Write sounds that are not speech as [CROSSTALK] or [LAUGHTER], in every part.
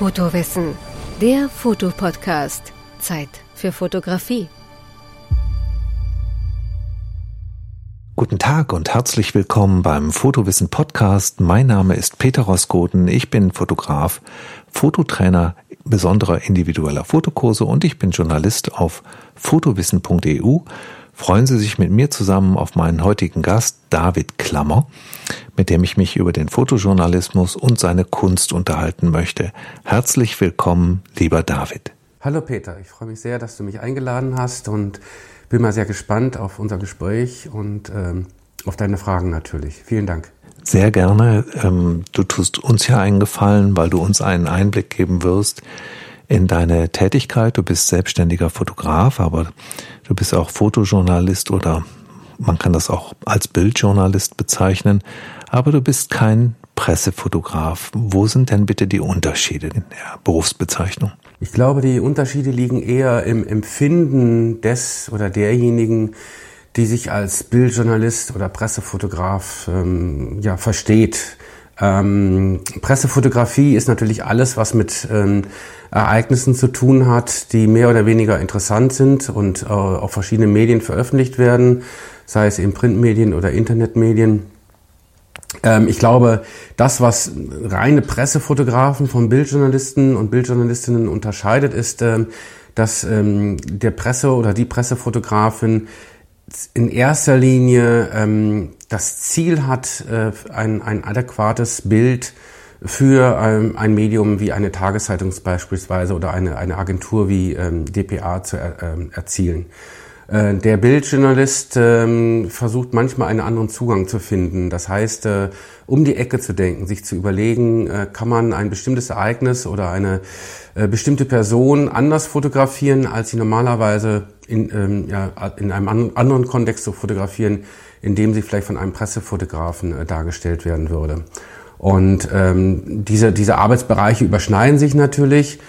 Fotowissen, der Fotopodcast. Zeit für Fotografie. Guten Tag und herzlich willkommen beim Fotowissen Podcast. Mein Name ist Peter Roskoten. Ich bin Fotograf, Fototrainer besonderer individueller Fotokurse und ich bin Journalist auf fotowissen.eu freuen Sie sich mit mir zusammen auf meinen heutigen Gast David Klammer, mit dem ich mich über den Fotojournalismus und seine Kunst unterhalten möchte. Herzlich willkommen, lieber David. Hallo Peter, ich freue mich sehr, dass du mich eingeladen hast und bin mal sehr gespannt auf unser Gespräch und ähm, auf deine Fragen natürlich. Vielen Dank. Sehr gerne. Ähm, du tust uns ja einen Gefallen, weil du uns einen Einblick geben wirst in deine Tätigkeit. Du bist selbstständiger Fotograf, aber Du bist auch Fotojournalist oder man kann das auch als Bildjournalist bezeichnen, aber du bist kein Pressefotograf. Wo sind denn bitte die Unterschiede in der Berufsbezeichnung? Ich glaube, die Unterschiede liegen eher im Empfinden des oder derjenigen, die sich als Bildjournalist oder Pressefotograf ähm, ja, versteht. Ähm, Pressefotografie ist natürlich alles, was mit ähm, Ereignissen zu tun hat, die mehr oder weniger interessant sind und äh, auf verschiedenen Medien veröffentlicht werden, sei es in Printmedien oder Internetmedien. Ähm, ich glaube, das, was reine Pressefotografen von Bildjournalisten und Bildjournalistinnen unterscheidet, ist, ähm, dass ähm, der Presse oder die Pressefotografin in erster Linie ähm, das Ziel hat, äh, ein, ein adäquates Bild für ähm, ein Medium wie eine Tageszeitung beispielsweise oder eine, eine Agentur wie ähm, dpa zu er, ähm, erzielen. Äh, der Bildjournalist ähm, versucht manchmal einen anderen Zugang zu finden. Das heißt, äh, um die Ecke zu denken, sich zu überlegen, äh, kann man ein bestimmtes Ereignis oder eine äh, bestimmte Person anders fotografieren, als sie normalerweise in, ähm, ja, in einem anderen Kontext zu fotografieren, in dem sie vielleicht von einem Pressefotografen äh, dargestellt werden würde. Und ähm, diese, diese Arbeitsbereiche überschneiden sich natürlich,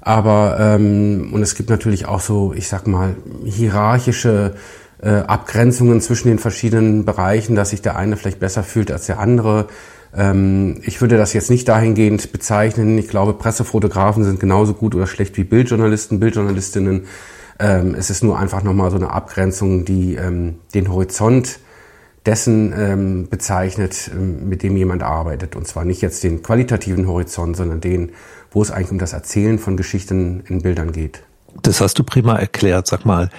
aber ähm, und es gibt natürlich auch so, ich sag mal, hierarchische äh, Abgrenzungen zwischen den verschiedenen Bereichen, dass sich der eine vielleicht besser fühlt als der andere. Ähm, ich würde das jetzt nicht dahingehend bezeichnen. Ich glaube, Pressefotografen sind genauso gut oder schlecht wie Bildjournalisten, Bildjournalistinnen. Ähm, es ist nur einfach nochmal so eine Abgrenzung, die ähm, den Horizont dessen ähm, bezeichnet, ähm, mit dem jemand arbeitet. Und zwar nicht jetzt den qualitativen Horizont, sondern den, wo es eigentlich um das Erzählen von Geschichten in Bildern geht. Das hast du prima erklärt. Sag mal,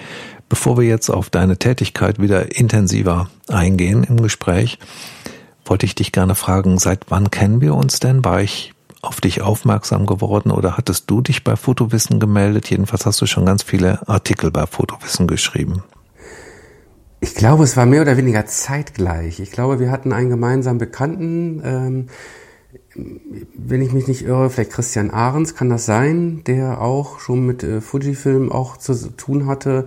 bevor wir jetzt auf deine Tätigkeit wieder intensiver eingehen im Gespräch, wollte ich dich gerne fragen, seit wann kennen wir uns denn? War ich auf dich aufmerksam geworden oder hattest du dich bei Fotowissen gemeldet? Jedenfalls hast du schon ganz viele Artikel bei Fotowissen geschrieben. Ich glaube, es war mehr oder weniger zeitgleich. Ich glaube, wir hatten einen gemeinsamen Bekannten, ähm, wenn ich mich nicht irre, vielleicht Christian Ahrens kann das sein, der auch schon mit äh, Fujifilm auch zu tun hatte.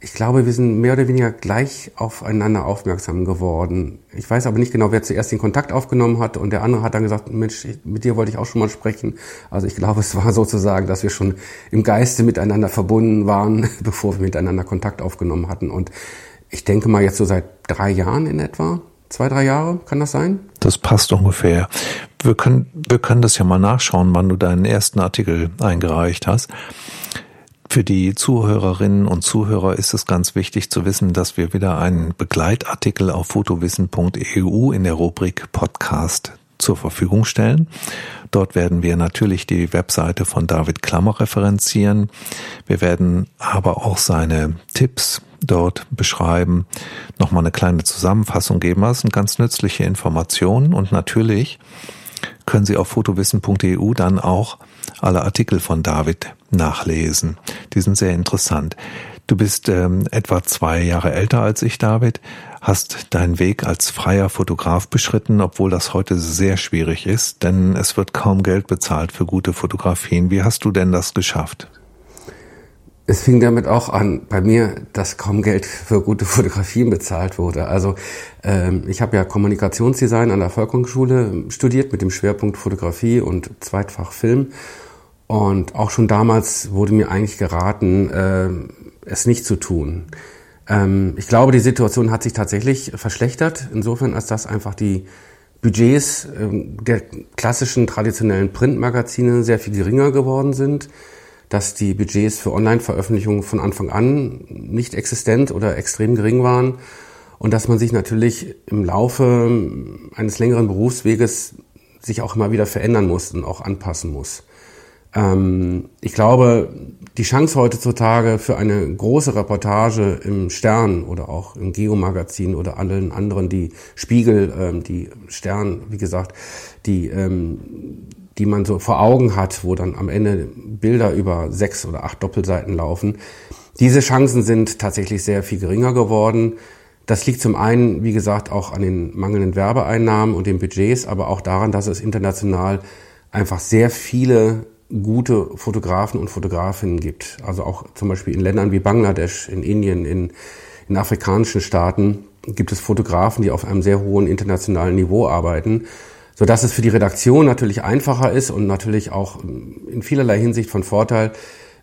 Ich glaube, wir sind mehr oder weniger gleich aufeinander aufmerksam geworden. Ich weiß aber nicht genau, wer zuerst den Kontakt aufgenommen hat und der andere hat dann gesagt, Mensch, mit dir wollte ich auch schon mal sprechen. Also ich glaube, es war [LAUGHS] sozusagen, dass wir schon im Geiste miteinander verbunden waren, [LAUGHS] bevor wir miteinander Kontakt aufgenommen hatten. Und ich denke mal jetzt so seit drei Jahren in etwa. Zwei, drei Jahre, kann das sein? Das passt ungefähr. Wir können, wir können das ja mal nachschauen, wann du deinen ersten Artikel eingereicht hast. Für die Zuhörerinnen und Zuhörer ist es ganz wichtig zu wissen, dass wir wieder einen Begleitartikel auf fotowissen.eu in der Rubrik Podcast zur Verfügung stellen. Dort werden wir natürlich die Webseite von David Klammer referenzieren. Wir werden aber auch seine Tipps dort beschreiben, nochmal eine kleine Zusammenfassung geben. Das sind ganz nützliche Informationen und natürlich können Sie auf fotowissen.eu dann auch alle Artikel von David nachlesen. Die sind sehr interessant. Du bist ähm, etwa zwei Jahre älter als ich, David, hast deinen Weg als freier Fotograf beschritten, obwohl das heute sehr schwierig ist, denn es wird kaum Geld bezahlt für gute Fotografien. Wie hast du denn das geschafft? Es fing damit auch an, bei mir, dass kaum Geld für gute Fotografien bezahlt wurde. Also ähm, ich habe ja Kommunikationsdesign an der Volkshochschule studiert mit dem Schwerpunkt Fotografie und Zweitfach Film. Und auch schon damals wurde mir eigentlich geraten, äh, es nicht zu tun. Ähm, ich glaube, die Situation hat sich tatsächlich verschlechtert, insofern als dass einfach die Budgets ähm, der klassischen traditionellen Printmagazine sehr viel geringer geworden sind, dass die Budgets für Online-Veröffentlichungen von Anfang an nicht existent oder extrem gering waren und dass man sich natürlich im Laufe eines längeren Berufsweges sich auch immer wieder verändern muss und auch anpassen muss. Ähm, ich glaube, die Chance heutzutage für eine große Reportage im Stern oder auch im Geo-Magazin oder allen anderen, die Spiegel, ähm, die Stern, wie gesagt, die, ähm, die man so vor Augen hat, wo dann am Ende Bilder über sechs oder acht Doppelseiten laufen. Diese Chancen sind tatsächlich sehr viel geringer geworden. Das liegt zum einen, wie gesagt, auch an den mangelnden Werbeeinnahmen und den Budgets, aber auch daran, dass es international einfach sehr viele gute Fotografen und Fotografinnen gibt. Also auch zum Beispiel in Ländern wie Bangladesch, in Indien, in, in afrikanischen Staaten gibt es Fotografen, die auf einem sehr hohen internationalen Niveau arbeiten, so dass es für die Redaktion natürlich einfacher ist und natürlich auch in vielerlei Hinsicht von Vorteil,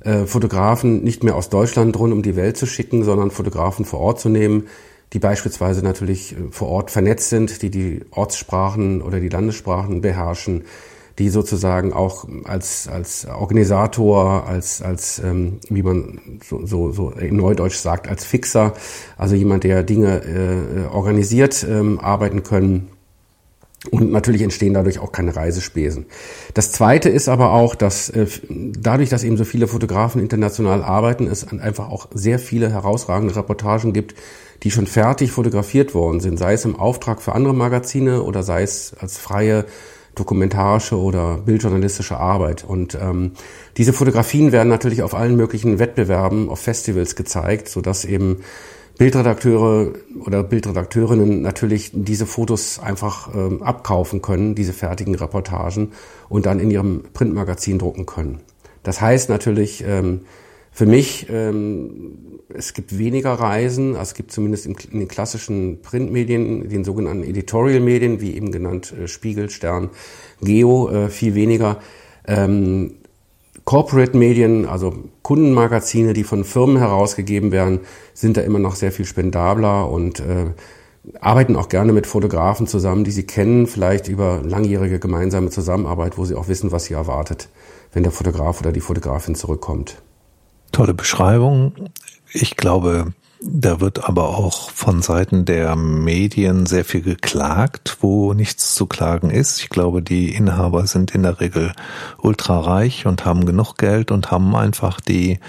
äh, Fotografen nicht mehr aus Deutschland rund um die Welt zu schicken, sondern Fotografen vor Ort zu nehmen, die beispielsweise natürlich äh, vor Ort vernetzt sind, die die Ortssprachen oder die Landessprachen beherrschen, die sozusagen auch als, als Organisator, als, als ähm, wie man so, so, so in Neudeutsch sagt, als Fixer, also jemand, der Dinge äh, organisiert, ähm, arbeiten können. Und natürlich entstehen dadurch auch keine Reisespesen. Das Zweite ist aber auch, dass äh, dadurch, dass eben so viele Fotografen international arbeiten, es einfach auch sehr viele herausragende Reportagen gibt, die schon fertig fotografiert worden sind, sei es im Auftrag für andere Magazine oder sei es als freie dokumentarische oder bildjournalistische Arbeit. Und ähm, diese Fotografien werden natürlich auf allen möglichen Wettbewerben, auf Festivals gezeigt, sodass eben Bildredakteure oder Bildredakteurinnen natürlich diese Fotos einfach ähm, abkaufen können, diese fertigen Reportagen, und dann in ihrem Printmagazin drucken können. Das heißt natürlich ähm, für mich, ähm, es gibt weniger Reisen, also es gibt zumindest in den klassischen Printmedien, den sogenannten Editorial-Medien, wie eben genannt äh, Spiegel, Stern, Geo, äh, viel weniger. Ähm, Corporate-Medien, also Kundenmagazine, die von Firmen herausgegeben werden, sind da immer noch sehr viel spendabler und äh, arbeiten auch gerne mit Fotografen zusammen, die sie kennen, vielleicht über langjährige gemeinsame Zusammenarbeit, wo sie auch wissen, was sie erwartet, wenn der Fotograf oder die Fotografin zurückkommt. Tolle Beschreibung. Ich glaube, da wird aber auch von Seiten der Medien sehr viel geklagt, wo nichts zu klagen ist. Ich glaube, die Inhaber sind in der Regel ultrareich und haben genug Geld und haben einfach die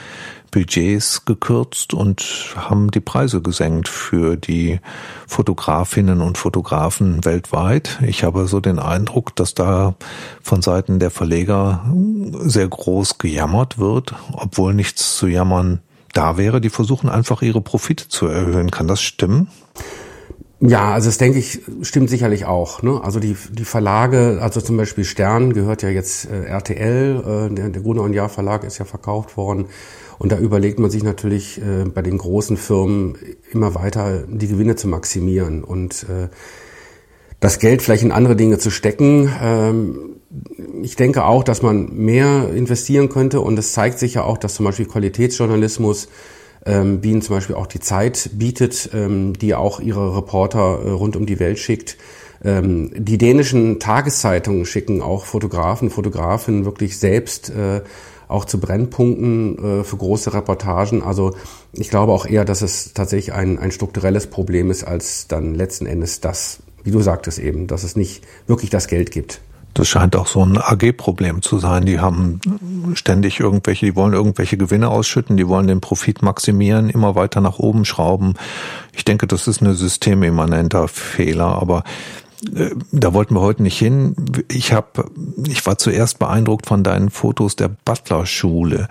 Budgets gekürzt und haben die Preise gesenkt für die Fotografinnen und Fotografen weltweit. Ich habe so den Eindruck, dass da von Seiten der Verleger sehr groß gejammert wird, obwohl nichts zu jammern da wäre. Die versuchen einfach ihre Profite zu erhöhen. Kann das stimmen? Ja, also das denke ich, stimmt sicherlich auch. Ne? Also die, die Verlage, also zum Beispiel Stern gehört ja jetzt äh, RTL, äh, der, der Gruner und Jahr Verlag ist ja verkauft worden. Und da überlegt man sich natürlich äh, bei den großen Firmen immer weiter die Gewinne zu maximieren und äh, das Geld vielleicht in andere Dinge zu stecken. Ähm, ich denke auch, dass man mehr investieren könnte und es zeigt sich ja auch, dass zum Beispiel Qualitätsjournalismus ähm, wie ihn zum Beispiel auch die Zeit bietet, ähm, die auch ihre Reporter äh, rund um die Welt schickt. Ähm, die dänischen Tageszeitungen schicken auch Fotografen, Fotografinnen wirklich selbst äh, auch zu Brennpunkten äh, für große Reportagen. Also ich glaube auch eher, dass es tatsächlich ein, ein strukturelles Problem ist, als dann letzten Endes das, wie du sagtest eben, dass es nicht wirklich das Geld gibt. Das scheint auch so ein AG-Problem zu sein. Die haben ständig irgendwelche, die wollen irgendwelche Gewinne ausschütten, die wollen den Profit maximieren, immer weiter nach oben schrauben. Ich denke, das ist ein systemimmanenter Fehler, aber äh, da wollten wir heute nicht hin. Ich habe, ich war zuerst beeindruckt von deinen Fotos der Butler-Schule.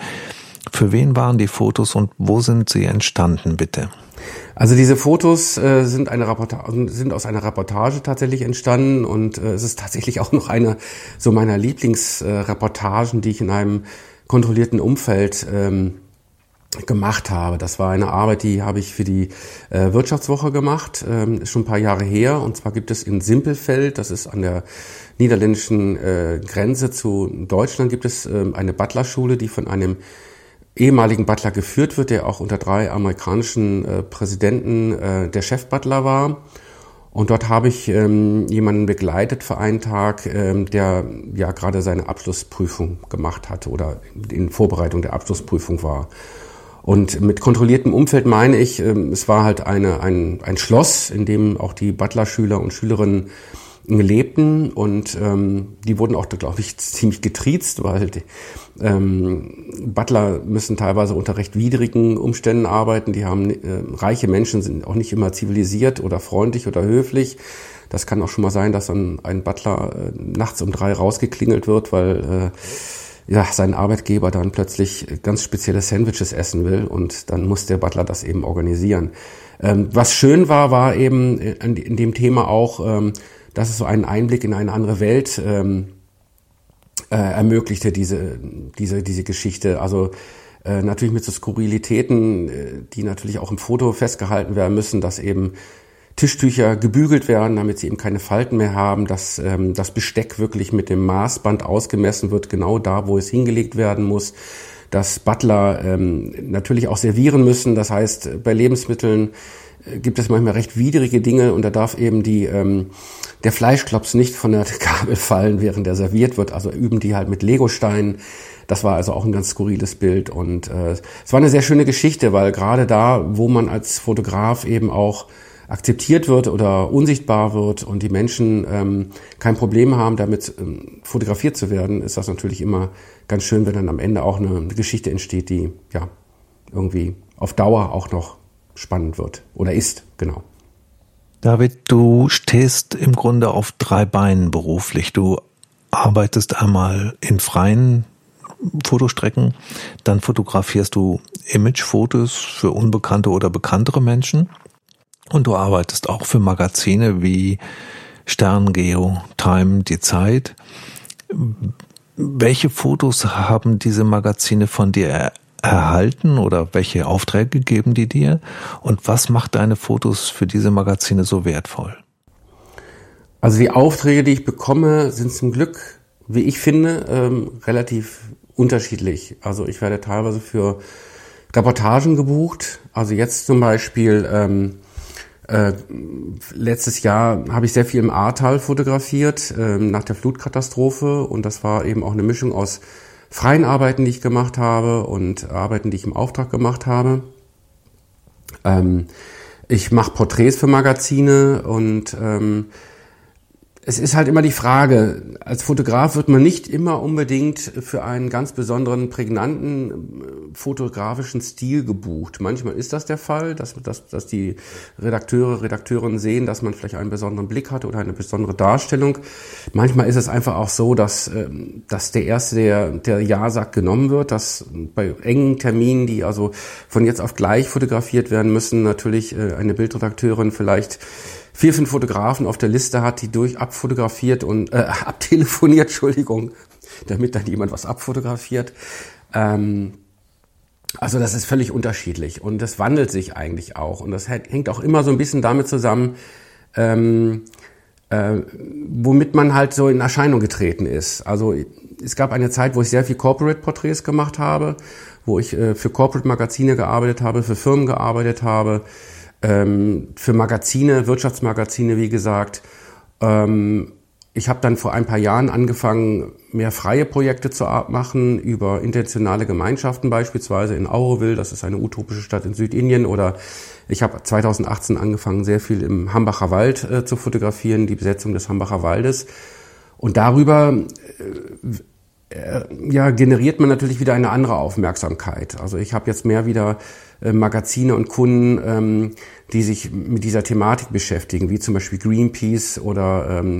Für wen waren die Fotos und wo sind sie entstanden, bitte? Also diese Fotos äh, sind, eine Reportage, sind aus einer Reportage tatsächlich entstanden und äh, es ist tatsächlich [LAUGHS] auch noch eine so meiner Lieblingsreportagen, die ich in einem kontrollierten Umfeld ähm, gemacht habe. Das war eine Arbeit, die habe ich für die äh, Wirtschaftswoche gemacht, ähm, ist schon ein paar Jahre her. Und zwar gibt es in Simpelfeld, das ist an der niederländischen äh, Grenze zu Deutschland, gibt es äh, eine Butlerschule, die von einem ehemaligen Butler geführt wird, der auch unter drei amerikanischen äh, Präsidenten äh, der Chefbutler war. Und dort habe ich ähm, jemanden begleitet für einen Tag, ähm, der ja gerade seine Abschlussprüfung gemacht hatte oder in Vorbereitung der Abschlussprüfung war. Und mit kontrolliertem Umfeld meine ich, ähm, es war halt eine, ein, ein Schloss, in dem auch die Butler-Schüler und Schülerinnen lebten und ähm, die wurden auch, glaube ich, [LAUGHS] ziemlich getriezt, weil die, ähm, Butler müssen teilweise unter recht widrigen Umständen arbeiten. Die haben äh, reiche Menschen sind auch nicht immer zivilisiert oder freundlich oder höflich. Das kann auch schon mal sein, dass dann ein Butler äh, nachts um drei rausgeklingelt wird, weil äh, ja, sein Arbeitgeber dann plötzlich ganz spezielle Sandwiches essen will und dann muss der Butler das eben organisieren. Ähm, was schön war, war eben in, in dem Thema auch, ähm, dass es so einen Einblick in eine andere Welt ähm, äh, ermöglichte, diese, diese, diese Geschichte. Also äh, natürlich mit so Skurrilitäten, äh, die natürlich auch im Foto festgehalten werden müssen, dass eben Tischtücher gebügelt werden, damit sie eben keine Falten mehr haben, dass ähm, das Besteck wirklich mit dem Maßband ausgemessen wird, genau da, wo es hingelegt werden muss, dass Butler ähm, natürlich auch servieren müssen. Das heißt, bei Lebensmitteln äh, gibt es manchmal recht widrige Dinge und da darf eben die ähm, der Fleischklops nicht von der Kabel fallen, während er serviert wird. Also üben die halt mit Legosteinen. Das war also auch ein ganz skurriles Bild und äh, es war eine sehr schöne Geschichte, weil gerade da, wo man als Fotograf eben auch akzeptiert wird oder unsichtbar wird und die Menschen ähm, kein Problem haben, damit ähm, fotografiert zu werden, ist das natürlich immer ganz schön, wenn dann am Ende auch eine Geschichte entsteht, die ja irgendwie auf Dauer auch noch spannend wird oder ist, genau. David, du stehst im Grunde auf drei Beinen beruflich. Du arbeitest einmal in freien Fotostrecken, dann fotografierst du Imagefotos für unbekannte oder bekanntere Menschen und du arbeitest auch für Magazine wie Stern, Geo, Time, Die Zeit. Welche Fotos haben diese Magazine von dir erhalten oder welche Aufträge geben die dir? Und was macht deine Fotos für diese Magazine so wertvoll? Also die Aufträge, die ich bekomme, sind zum Glück, wie ich finde, ähm, relativ unterschiedlich. Also ich werde teilweise für Reportagen gebucht. Also jetzt zum Beispiel ähm, äh, letztes Jahr habe ich sehr viel im Ahrtal fotografiert äh, nach der Flutkatastrophe und das war eben auch eine Mischung aus freien Arbeiten, die ich gemacht habe und Arbeiten, die ich im Auftrag gemacht habe. Ähm, ich mache Porträts für Magazine und ähm, es ist halt immer die Frage, als Fotograf wird man nicht immer unbedingt für einen ganz besonderen, prägnanten äh, fotografischen Stil gebucht. Manchmal ist das der Fall, dass, dass, dass die Redakteure, Redakteurinnen sehen, dass man vielleicht einen besonderen Blick hatte oder eine besondere Darstellung. Manchmal ist es einfach auch so, dass, ähm, dass der Erste, der, der Ja sagt, genommen wird, dass bei engen Terminen, die also von jetzt auf gleich fotografiert werden müssen, natürlich äh, eine Bildredakteurin vielleicht vier, fünf Fotografen auf der Liste hat, die durch abfotografiert und äh, [LAUGHS] abtelefoniert, Entschuldigung, damit dann jemand was abfotografiert. Ähm, also das ist völlig unterschiedlich und das wandelt sich eigentlich auch und das hängt auch immer so ein bisschen damit zusammen, ähm, äh, womit man halt so in Erscheinung getreten ist. Also es gab eine Zeit, wo ich sehr viel Corporate-Porträts gemacht habe, wo ich äh, für Corporate-Magazine gearbeitet habe, für Firmen gearbeitet habe, ähm, für Magazine, Wirtschaftsmagazine, wie gesagt. Ähm, ich habe dann vor ein paar Jahren angefangen, mehr freie Projekte zu machen, über intentionale Gemeinschaften beispielsweise in Auroville, das ist eine utopische Stadt in Südindien, oder ich habe 2018 angefangen, sehr viel im Hambacher Wald äh, zu fotografieren, die Besetzung des Hambacher Waldes. Und darüber äh, äh, ja, generiert man natürlich wieder eine andere Aufmerksamkeit. Also ich habe jetzt mehr wieder Magazine und Kunden, ähm, die sich mit dieser Thematik beschäftigen, wie zum Beispiel Greenpeace oder ähm,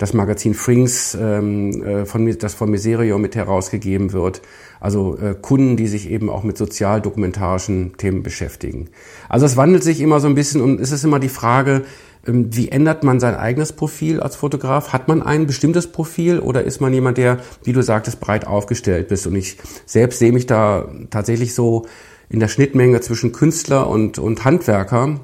das Magazin Frings, ähm, äh, von, das von Miserio mit herausgegeben wird. Also äh, Kunden, die sich eben auch mit sozial-dokumentarischen Themen beschäftigen. Also es wandelt sich immer so ein bisschen und es ist immer die Frage, ähm, wie ändert man sein eigenes Profil als Fotograf? Hat man ein bestimmtes Profil oder ist man jemand, der, wie du sagtest, breit aufgestellt bist? Und ich selbst sehe mich da tatsächlich so in der Schnittmenge zwischen Künstler und, und Handwerker.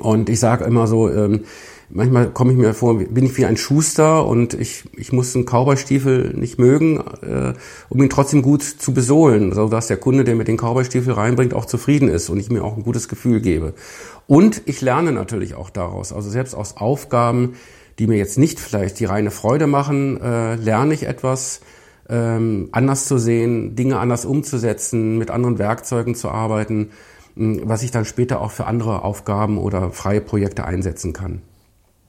Und ich sage immer so, ähm, manchmal komme ich mir vor, bin ich wie ein Schuster und ich, ich muss einen Cowboystiefel nicht mögen, äh, um ihn trotzdem gut zu besohlen, so dass der Kunde, der mir den Cowboystiefel reinbringt, auch zufrieden ist und ich mir auch ein gutes Gefühl gebe. Und ich lerne natürlich auch daraus, also selbst aus Aufgaben, die mir jetzt nicht vielleicht die reine Freude machen, äh, lerne ich etwas, ähm, anders zu sehen, Dinge anders umzusetzen, mit anderen Werkzeugen zu arbeiten, was ich dann später auch für andere Aufgaben oder freie Projekte einsetzen kann.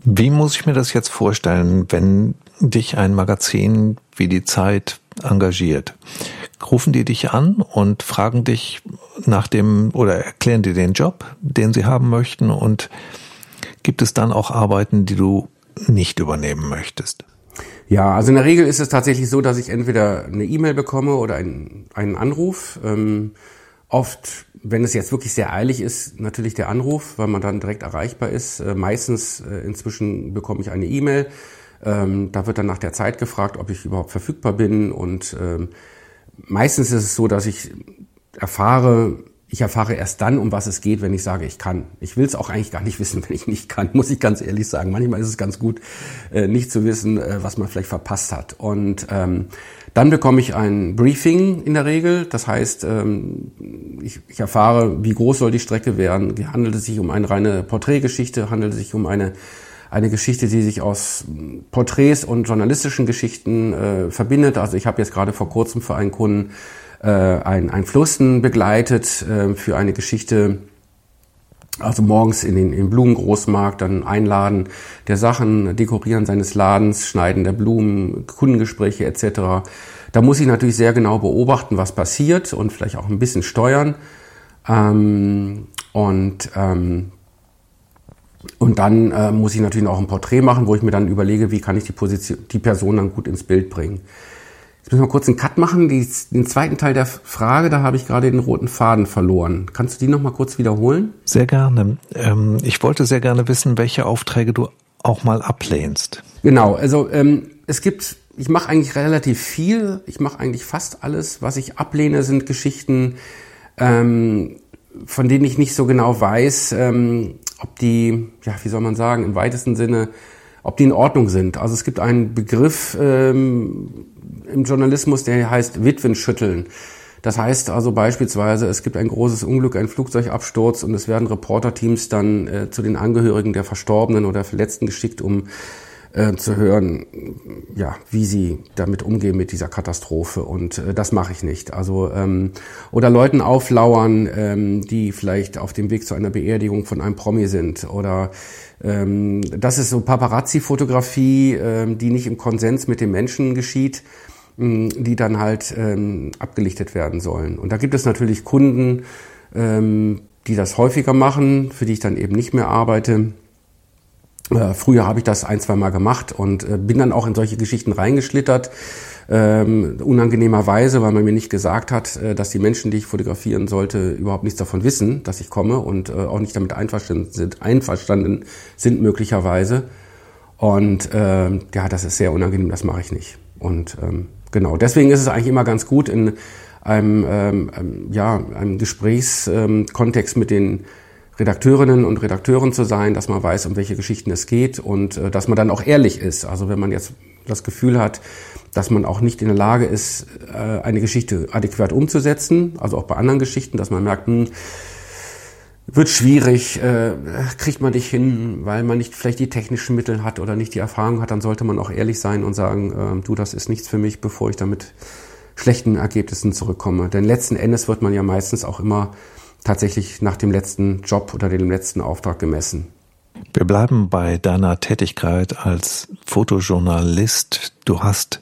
Wie muss ich mir das jetzt vorstellen, wenn dich ein Magazin wie die Zeit engagiert? Rufen die dich an und fragen dich nach dem oder erklären dir den Job, den sie haben möchten und gibt es dann auch Arbeiten, die du nicht übernehmen möchtest? Ja, also in der Regel ist es tatsächlich so, dass ich entweder eine E-Mail bekomme oder einen, einen Anruf. Ähm, oft, wenn es jetzt wirklich sehr eilig ist, natürlich der Anruf, weil man dann direkt erreichbar ist. Äh, meistens äh, inzwischen bekomme ich eine E-Mail. Ähm, da wird dann nach der Zeit gefragt, ob ich überhaupt verfügbar bin. Und ähm, meistens ist es so, dass ich erfahre, ich erfahre erst dann, um was es geht, wenn ich sage, ich kann. Ich will es auch eigentlich gar nicht wissen, [LAUGHS] wenn ich nicht kann, muss ich ganz ehrlich sagen. Manchmal ist es ganz gut, äh, nicht zu wissen, äh, was man vielleicht verpasst hat. Und ähm, dann bekomme ich ein Briefing in der Regel. Das heißt, ähm, ich, ich erfahre, wie groß soll die Strecke werden. Handelt es sich um eine reine Porträtgeschichte? Handelt es sich um eine eine Geschichte, die sich aus Porträts und journalistischen Geschichten äh, verbindet. Also ich habe jetzt gerade vor kurzem für einen Kunden äh, ein, ein Flussen begleitet äh, für eine Geschichte, also morgens in den, im Blumengroßmarkt dann einladen der Sachen, dekorieren seines Ladens, schneiden der Blumen, Kundengespräche etc. Da muss ich natürlich sehr genau beobachten, was passiert und vielleicht auch ein bisschen steuern. Ähm, und ähm, und dann äh, muss ich natürlich auch ein Porträt machen, wo ich mir dann überlege, wie kann ich die, Position, die Person dann gut ins Bild bringen. Jetzt müssen wir kurz einen Cut machen. Die, den zweiten Teil der Frage, da habe ich gerade den roten Faden verloren. Kannst du die nochmal kurz wiederholen? Sehr gerne. Ähm, ich wollte sehr gerne wissen, welche Aufträge du auch mal ablehnst. Genau, also ähm, es gibt, ich mache eigentlich relativ viel. Ich mache eigentlich fast alles. Was ich ablehne, sind Geschichten, ähm, von denen ich nicht so genau weiß, ähm, ob die, ja, wie soll man sagen, im weitesten Sinne, ob die in Ordnung sind. Also es gibt einen Begriff, ähm, im Journalismus, der heißt Witwenschütteln. Das heißt also beispielsweise, es gibt ein großes Unglück, ein Flugzeugabsturz und es werden Reporterteams dann äh, zu den Angehörigen der Verstorbenen oder Verletzten geschickt, um äh, zu hören, ja, wie sie damit umgehen mit dieser Katastrophe. Und äh, das mache ich nicht. Also ähm, oder Leuten auflauern, ähm, die vielleicht auf dem Weg zu einer Beerdigung von einem Promi sind oder ähm, das ist so Paparazzi-Fotografie, ähm, die nicht im Konsens mit dem Menschen geschieht die dann halt ähm, abgelichtet werden sollen. Und da gibt es natürlich Kunden, ähm, die das häufiger machen, für die ich dann eben nicht mehr arbeite. Äh, früher habe ich das ein, zwei Mal gemacht und äh, bin dann auch in solche Geschichten reingeschlittert. Ähm, unangenehmerweise, weil man mir nicht gesagt hat, äh, dass die Menschen, die ich fotografieren sollte, überhaupt nichts davon wissen, dass ich komme und äh, auch nicht damit einverstanden sind, einverstanden sind möglicherweise. Und äh, ja, das ist sehr unangenehm, das mache ich nicht. Und ähm, Genau, deswegen ist es eigentlich immer ganz gut, in einem, ähm, ähm, ja, einem Gesprächskontext mit den Redakteurinnen und Redakteuren zu sein, dass man weiß, um welche Geschichten es geht und äh, dass man dann auch ehrlich ist. Also wenn man jetzt das Gefühl hat, dass man auch nicht in der Lage ist, äh, eine Geschichte adäquat umzusetzen, also auch bei anderen Geschichten, dass man merkt, hm, wird schwierig, äh, kriegt man nicht hin, weil man nicht vielleicht die technischen Mittel hat oder nicht die Erfahrung hat, dann sollte man auch ehrlich sein und sagen, äh, du, das ist nichts für mich, bevor ich damit schlechten Ergebnissen zurückkomme. Denn letzten Endes wird man ja meistens auch immer tatsächlich nach dem letzten Job oder dem letzten Auftrag gemessen. Wir bleiben bei deiner Tätigkeit als Fotojournalist. Du hast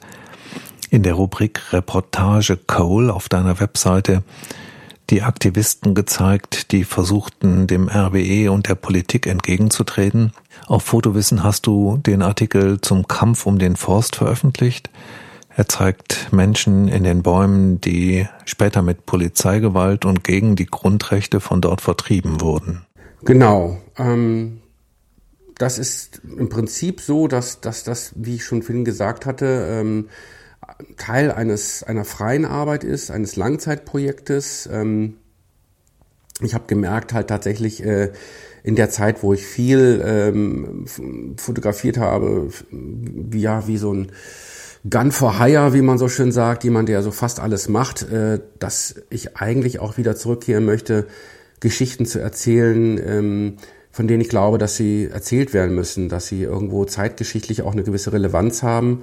in der Rubrik Reportage Cole auf deiner Webseite die Aktivisten gezeigt, die versuchten, dem RWE und der Politik entgegenzutreten. Auf Fotowissen hast du den Artikel zum Kampf um den Forst veröffentlicht. Er zeigt Menschen in den Bäumen, die später mit Polizeigewalt und gegen die Grundrechte von dort vertrieben wurden. Genau. Ähm, das ist im Prinzip so, dass, dass das, wie ich schon vorhin gesagt hatte, ähm, Teil eines, einer freien Arbeit ist, eines Langzeitprojektes. Ähm, ich habe gemerkt halt tatsächlich, äh, in der Zeit, wo ich viel ähm, fotografiert habe, wie, ja, wie so ein Gun for Hire, wie man so schön sagt, jemand, der so fast alles macht, äh, dass ich eigentlich auch wieder zurückkehren möchte, Geschichten zu erzählen, ähm, von denen ich glaube, dass sie erzählt werden müssen, dass sie irgendwo zeitgeschichtlich auch eine gewisse Relevanz haben.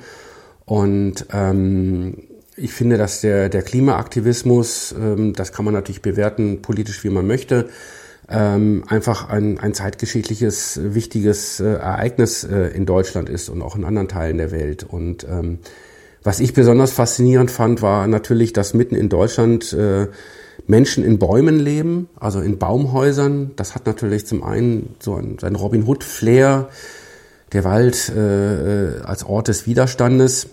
Und ähm, ich finde, dass der, der Klimaaktivismus, ähm, das kann man natürlich bewerten, politisch wie man möchte, ähm, einfach ein, ein zeitgeschichtliches, wichtiges äh, Ereignis äh, in Deutschland ist und auch in anderen Teilen der Welt. Und ähm, was ich besonders faszinierend fand, war natürlich, dass mitten in Deutschland äh, Menschen in Bäumen leben, also in Baumhäusern. Das hat natürlich zum einen so ein, ein Robin Hood-Flair, der Wald äh, als Ort des Widerstandes.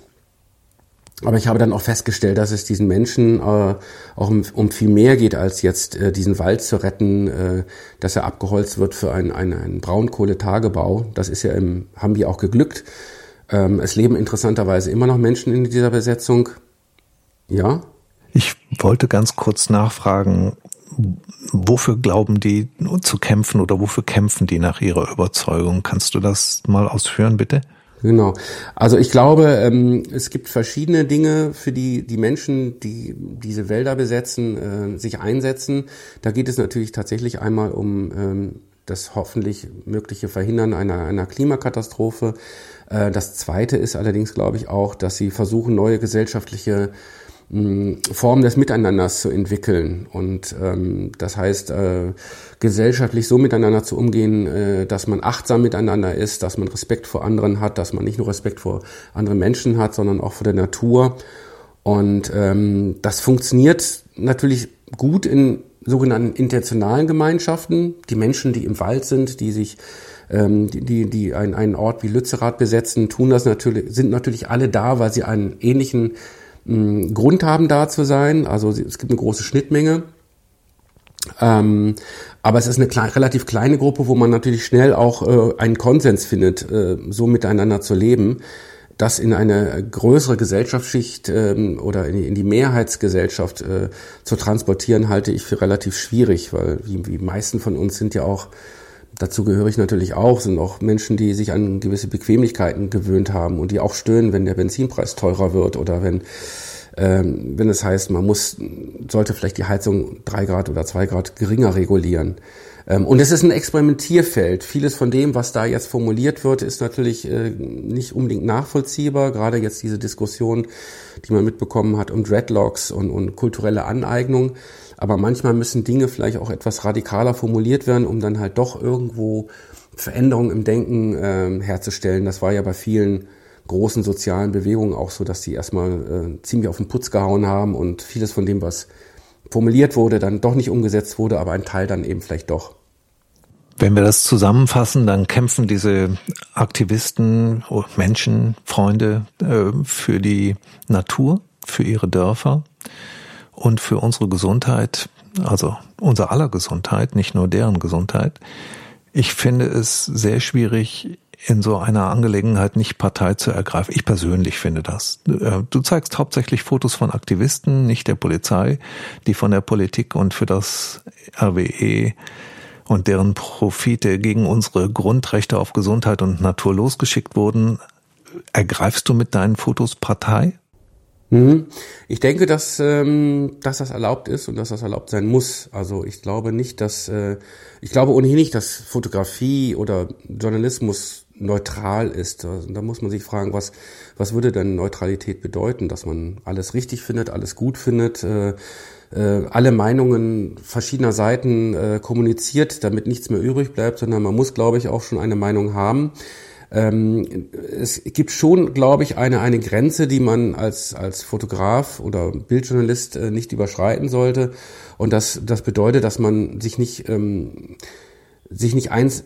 Aber ich habe dann auch festgestellt, dass es diesen Menschen äh, auch um, um, viel mehr geht, als jetzt äh, diesen Wald zu retten, äh, dass er abgeholzt wird für einen, einen, einen Braunkohletagebau. Das ist ja im Hambi auch geglückt. Ähm, es leben interessanterweise immer noch Menschen in dieser Besetzung. Ja? Ich wollte ganz kurz nachfragen, wofür glauben die zu kämpfen oder wofür kämpfen die nach ihrer Überzeugung? Kannst du das mal ausführen, bitte? Genau. Also ich glaube, ähm, es gibt verschiedene Dinge, für die die Menschen, die diese Wälder besetzen, äh, sich einsetzen. Da geht es natürlich tatsächlich einmal um ähm, das hoffentlich mögliche Verhindern einer, einer Klimakatastrophe. Äh, das Zweite ist allerdings, glaube ich, auch, dass sie versuchen, neue gesellschaftliche Form des Miteinanders zu entwickeln. Und ähm, das heißt, äh, gesellschaftlich so miteinander zu umgehen, äh, dass man achtsam miteinander ist, dass man Respekt vor anderen hat, dass man nicht nur Respekt vor anderen Menschen hat, sondern auch vor der Natur. Und ähm, das funktioniert natürlich gut in sogenannten intentionalen Gemeinschaften. Die Menschen, die im Wald sind, die sich ähm, die, die, die einen, einen Ort wie Lützerath besetzen, tun das natürlich, sind natürlich alle da, weil sie einen ähnlichen Grund haben, da zu sein. Also es gibt eine große Schnittmenge. Ähm, aber es ist eine klein, relativ kleine Gruppe, wo man natürlich schnell auch äh, einen Konsens findet, äh, so miteinander zu leben. Das in eine größere Gesellschaftsschicht ähm, oder in die, in die Mehrheitsgesellschaft äh, zu transportieren, halte ich für relativ schwierig, weil wie, wie meisten von uns sind ja auch Dazu gehöre ich natürlich auch, sind auch Menschen, die sich an gewisse Bequemlichkeiten gewöhnt haben und die auch stöhnen, wenn der Benzinpreis teurer wird oder wenn, ähm, wenn es heißt, man muss, sollte vielleicht die Heizung drei Grad oder zwei Grad geringer regulieren. Ähm, und es ist ein Experimentierfeld. Vieles von dem, was da jetzt formuliert wird, ist natürlich äh, nicht unbedingt nachvollziehbar. Gerade jetzt diese Diskussion, die man mitbekommen hat um Dreadlocks und, und kulturelle Aneignung. Aber manchmal müssen Dinge vielleicht auch etwas radikaler formuliert werden, um dann halt doch irgendwo Veränderungen im Denken äh, herzustellen. Das war ja bei vielen großen sozialen Bewegungen auch so, dass die erstmal äh, ziemlich auf den Putz gehauen haben und vieles von dem, was formuliert wurde, dann doch nicht umgesetzt wurde, aber ein Teil dann eben vielleicht doch. Wenn wir das zusammenfassen, dann kämpfen diese Aktivisten, oh, Menschen, Freunde äh, für die Natur, für ihre Dörfer, und für unsere Gesundheit, also unser aller Gesundheit, nicht nur deren Gesundheit. Ich finde es sehr schwierig, in so einer Angelegenheit nicht Partei zu ergreifen. Ich persönlich finde das. Äh, du zeigst hauptsächlich Fotos von Aktivisten, nicht der Polizei, die von der Politik und für das RWE und deren Profite gegen unsere Grundrechte auf Gesundheit und Natur losgeschickt wurden. Ergreifst du mit deinen Fotos Partei? Mhm. Ich denke, dass, ähm, dass das erlaubt ist und dass das erlaubt sein muss. Also ich glaube nicht, dass äh, ich glaube ohnehin nicht, dass Fotografie oder Journalismus neutral ist. Also, da muss man sich fragen, was was würde denn Neutralität bedeuten, dass man alles richtig findet, alles gut findet, äh, äh, alle Meinungen verschiedener Seiten äh, kommuniziert, damit nichts mehr übrig bleibt, sondern man muss, glaube ich, auch schon eine Meinung haben. Ähm, es gibt schon, glaube ich, eine, eine Grenze, die man als, als Fotograf oder Bildjournalist äh, nicht überschreiten sollte. Und das, das bedeutet, dass man sich nicht, ähm, sich nicht eins,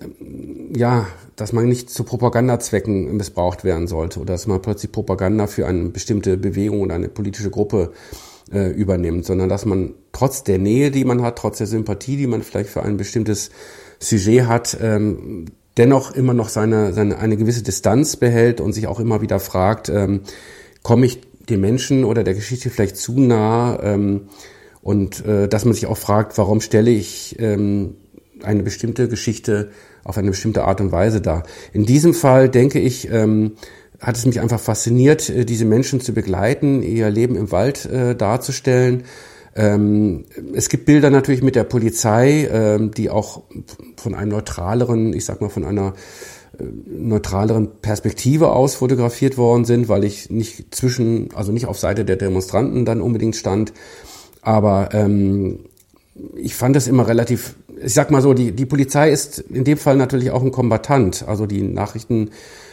ja, dass man nicht zu Propagandazwecken missbraucht werden sollte oder dass man plötzlich Propaganda für eine bestimmte Bewegung oder eine politische Gruppe äh, übernimmt, sondern dass man trotz der Nähe, die man hat, trotz der Sympathie, die man vielleicht für ein bestimmtes Sujet hat, ähm, dennoch immer noch seine, seine eine gewisse Distanz behält und sich auch immer wieder fragt, ähm, komme ich den Menschen oder der Geschichte vielleicht zu nah? Ähm, und äh, dass man sich auch fragt, warum stelle ich ähm, eine bestimmte Geschichte auf eine bestimmte Art und Weise dar. In diesem Fall denke ich, ähm, hat es mich einfach fasziniert, äh, diese Menschen zu begleiten, ihr Leben im Wald äh, darzustellen. Ähm, es gibt Bilder natürlich mit der Polizei, ähm, die auch von einem neutraleren, ich sag mal von einer äh, neutraleren Perspektive aus fotografiert worden sind, weil ich nicht zwischen, also nicht auf Seite der Demonstranten dann unbedingt stand. Aber ähm, ich fand es immer relativ, ich sag mal so, die, die Polizei ist in dem Fall natürlich auch ein Kombatant. Also die Nachrichten,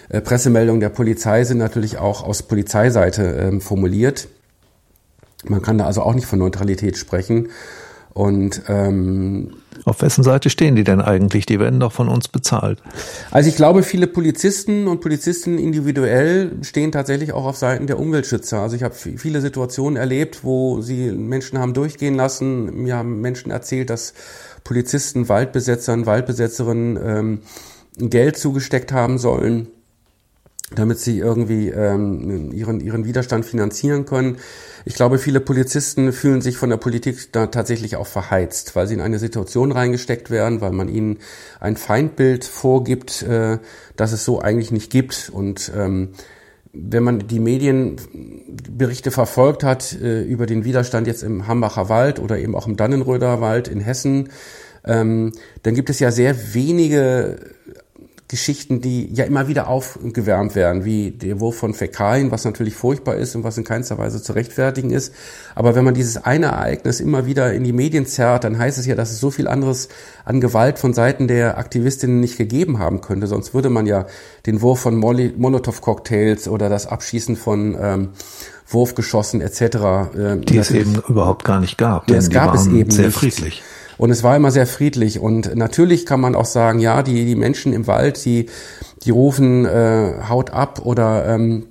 äh, Pressemeldungen der Polizei sind natürlich auch aus Polizeiseite ähm, formuliert. Man kann da also auch nicht von Neutralität sprechen. Und ähm, auf wessen Seite stehen die denn eigentlich? Die werden doch von uns bezahlt. Also ich glaube, viele Polizisten und Polizistinnen individuell stehen tatsächlich auch auf Seiten der Umweltschützer. Also ich habe viele Situationen erlebt, wo sie Menschen haben durchgehen lassen. Mir haben Menschen erzählt, dass Polizisten Waldbesetzern, Waldbesetzerinnen ähm, Geld zugesteckt haben sollen damit sie irgendwie ähm, ihren, ihren Widerstand finanzieren können. Ich glaube, viele Polizisten fühlen sich von der Politik da tatsächlich auch verheizt, weil sie in eine Situation reingesteckt werden, weil man ihnen ein Feindbild vorgibt, äh, das es so eigentlich nicht gibt. Und ähm, wenn man die Medienberichte verfolgt hat äh, über den Widerstand jetzt im Hambacher Wald oder eben auch im Dannenröder Wald in Hessen, ähm, dann gibt es ja sehr wenige Geschichten, die ja immer wieder aufgewärmt werden, wie der Wurf von Fäkalien, was natürlich furchtbar ist und was in keinster Weise zu rechtfertigen ist. Aber wenn man dieses eine Ereignis immer wieder in die Medien zerrt, dann heißt es ja, dass es so viel anderes an Gewalt von Seiten der Aktivistinnen nicht gegeben haben könnte. Sonst würde man ja den Wurf von Molotow-Cocktails oder das Abschießen von ähm, Wurfgeschossen etc. Äh, die es eben überhaupt gar nicht gab. Denn es gab es eben sehr nicht. friedlich. Und es war immer sehr friedlich. Und natürlich kann man auch sagen, ja, die, die Menschen im Wald, die, die rufen äh, Haut ab oder ähm,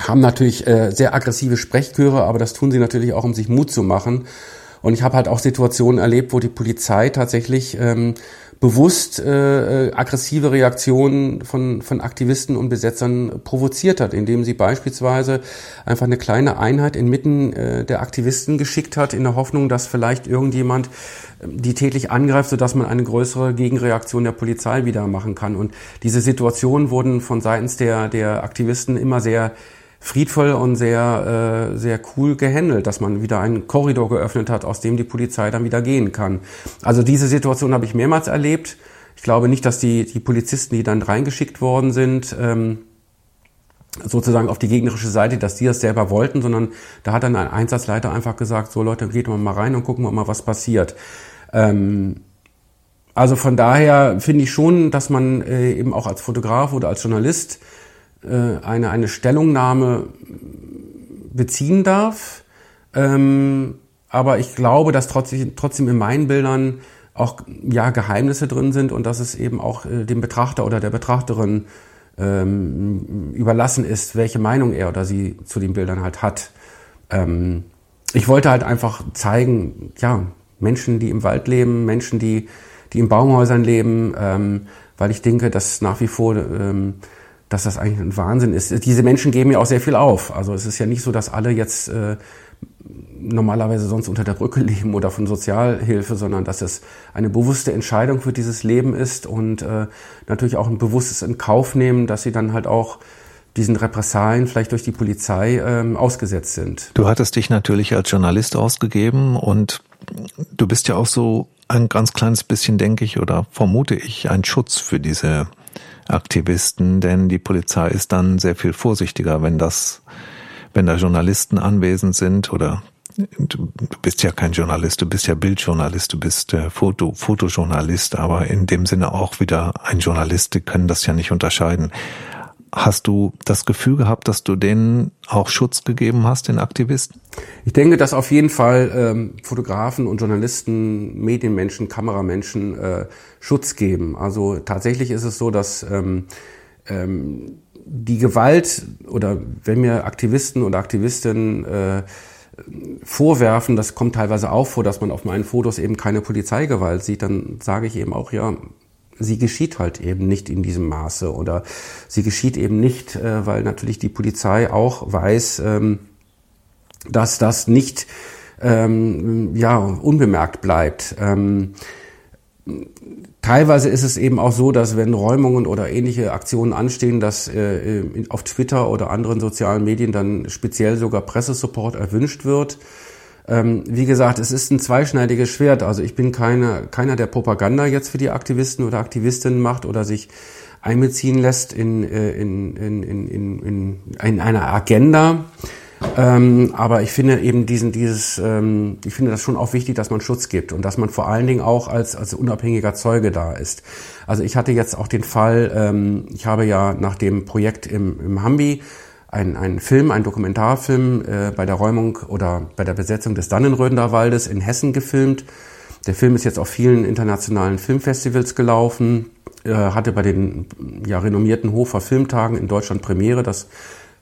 haben natürlich äh, sehr aggressive Sprechchöre, aber das tun sie natürlich auch, um sich Mut zu machen. Und ich habe halt auch Situationen erlebt, wo die Polizei tatsächlich ähm, bewusst äh, äh, aggressive Reaktionen von, von Aktivisten und Besetzern provoziert hat, indem sie beispielsweise einfach eine kleine Einheit inmitten äh, der Aktivisten geschickt hat, in der Hoffnung, dass vielleicht irgendjemand ähm, die tätlich angreift, sodass man eine größere Gegenreaktion der Polizei wieder machen kann. Und diese Situationen wurden von seitens der, der Aktivisten immer sehr friedvoll und sehr, äh, sehr cool gehandelt, dass man wieder einen Korridor geöffnet hat, aus dem die Polizei dann wieder gehen kann. Also diese Situation habe ich mehrmals erlebt. Ich glaube nicht, dass die, die Polizisten, die dann reingeschickt worden sind, ähm, sozusagen auf die gegnerische Seite, dass die das selber wollten, sondern da hat dann ein Einsatzleiter einfach gesagt, so Leute, geht mal rein und gucken wir mal, was passiert. Ähm, also von daher finde ich schon, dass man äh, eben auch als Fotograf oder als Journalist eine, eine Stellungnahme beziehen darf. Ähm, aber ich glaube, dass trotzdem, trotzdem in meinen Bildern auch ja Geheimnisse drin sind und dass es eben auch äh, dem Betrachter oder der Betrachterin ähm, überlassen ist, welche Meinung er oder sie zu den Bildern halt hat. Ähm, ich wollte halt einfach zeigen, ja, Menschen, die im Wald leben, Menschen, die, die in Baumhäusern leben, ähm, weil ich denke, dass nach wie vor ähm, dass das eigentlich ein Wahnsinn ist. Diese Menschen geben ja auch sehr viel auf. Also es ist ja nicht so, dass alle jetzt äh, normalerweise sonst unter der Brücke [LAUGHS] leben oder von Sozialhilfe, sondern dass es eine bewusste Entscheidung für dieses Leben ist und äh, natürlich auch ein bewusstes in Kauf nehmen, dass sie dann halt auch diesen Repressalien vielleicht durch die Polizei ähm, ausgesetzt sind. Du hattest dich natürlich als Journalist ausgegeben und du bist ja auch so ein ganz kleines bisschen, denke ich, oder vermute ich, ein Schutz für diese Aktivisten, denn die Polizei ist dann sehr viel vorsichtiger, wenn das, wenn da Journalisten anwesend sind oder du bist ja kein Journalist, du bist ja Bildjournalist, du bist äh, Foto, Fotojournalist, aber in dem Sinne auch wieder ein Journalist, die können das ja nicht unterscheiden. Hast du das Gefühl gehabt, dass du denen auch Schutz gegeben hast, den Aktivisten? Ich denke, dass auf jeden Fall ähm, Fotografen und Journalisten, Medienmenschen, Kameramenschen äh, Schutz geben. Also tatsächlich ist es so, dass ähm, ähm, die Gewalt oder wenn mir Aktivisten oder Aktivistinnen äh, vorwerfen, das kommt teilweise auch vor, dass man auf meinen Fotos eben keine Polizeigewalt sieht, dann sage ich eben auch, ja, sie geschieht halt eben nicht in diesem Maße oder sie geschieht eben nicht, äh, weil natürlich die Polizei auch weiß, ähm, dass das nicht ähm, ja unbemerkt bleibt. Ähm, teilweise ist es eben auch so, dass wenn Räumungen oder ähnliche Aktionen anstehen, dass äh, auf Twitter oder anderen sozialen Medien dann speziell sogar Pressesupport erwünscht wird. Ähm, wie gesagt, es ist ein zweischneidiges Schwert. Also ich bin keine, keiner, der Propaganda jetzt für die Aktivisten oder Aktivistinnen macht oder sich einbeziehen lässt in, äh, in, in, in, in, in eine Agenda. Ähm, aber ich finde eben diesen, dieses, ähm, ich finde das schon auch wichtig, dass man Schutz gibt und dass man vor allen Dingen auch als, als unabhängiger Zeuge da ist. Also ich hatte jetzt auch den Fall, ähm, ich habe ja nach dem Projekt im, im Hambi einen, einen Film, einen Dokumentarfilm äh, bei der Räumung oder bei der Besetzung des Dannenröder Waldes in Hessen gefilmt. Der Film ist jetzt auf vielen internationalen Filmfestivals gelaufen, äh, hatte bei den ja, renommierten Hofer Filmtagen in Deutschland Premiere. Das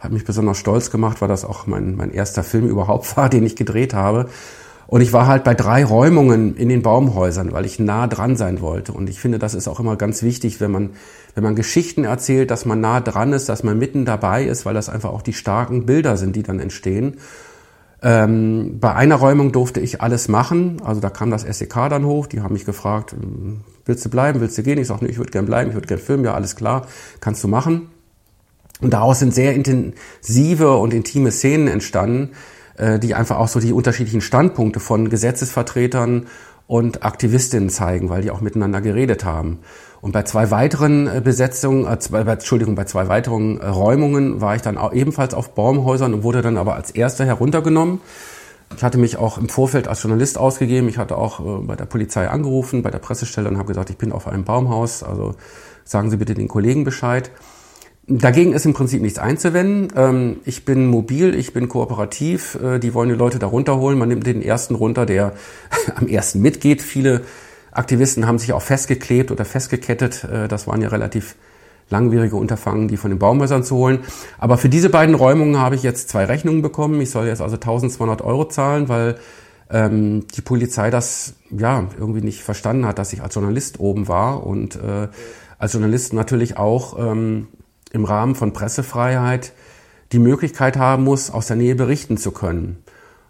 hat mich besonders stolz gemacht, weil das auch mein, mein erster Film überhaupt [LAUGHS] war, den ich gedreht habe. Und ich war halt bei drei Räumungen in den Baumhäusern, weil ich nah dran sein wollte. Und ich finde, das ist auch immer ganz wichtig, wenn man, wenn man Geschichten erzählt, dass man nah dran ist, dass man mitten dabei ist, weil das einfach auch die starken Bilder sind, die dann entstehen. Ähm, bei einer Räumung durfte ich alles machen. Also da kam das SEK dann hoch. Die haben mich gefragt, hm, willst du bleiben, willst du gehen? Ich sage, nee, ich würde gern bleiben, ich würde gern filmen. Ja, alles klar, kannst du machen. Und daraus sind sehr intensive und intime Szenen entstanden, äh, die einfach auch so die unterschiedlichen Standpunkte von Gesetzesvertretern und Aktivistinnen zeigen, weil die auch miteinander geredet haben. Und bei zwei weiteren äh, Besetzungen, äh, zwei, Entschuldigung, bei zwei weiteren äh, Räumungen war ich dann auch ebenfalls auf Baumhäusern und wurde dann aber als erster heruntergenommen. Ich hatte mich auch im Vorfeld als Journalist ausgegeben. Ich hatte auch äh, bei der Polizei angerufen, bei der Pressestelle und habe gesagt, ich bin auf einem Baumhaus. Also sagen Sie bitte den Kollegen Bescheid. Dagegen ist im Prinzip nichts einzuwenden. Ähm, ich bin mobil, ich bin kooperativ. Äh, die wollen die Leute da runterholen. Man nimmt den ersten runter, der [LAUGHS] am ersten mitgeht. Viele Aktivisten haben sich auch festgeklebt oder festgekettet. Äh, das waren ja relativ langwierige Unterfangen, die von den Baumhäusern zu holen. Aber für diese beiden Räumungen habe ich jetzt zwei Rechnungen bekommen. Ich soll jetzt also 1200 Euro zahlen, weil ähm, die Polizei das ja irgendwie nicht verstanden hat, dass ich als Journalist oben war und äh, als Journalist natürlich auch ähm, im Rahmen von Pressefreiheit die Möglichkeit haben muss, aus der Nähe berichten zu können.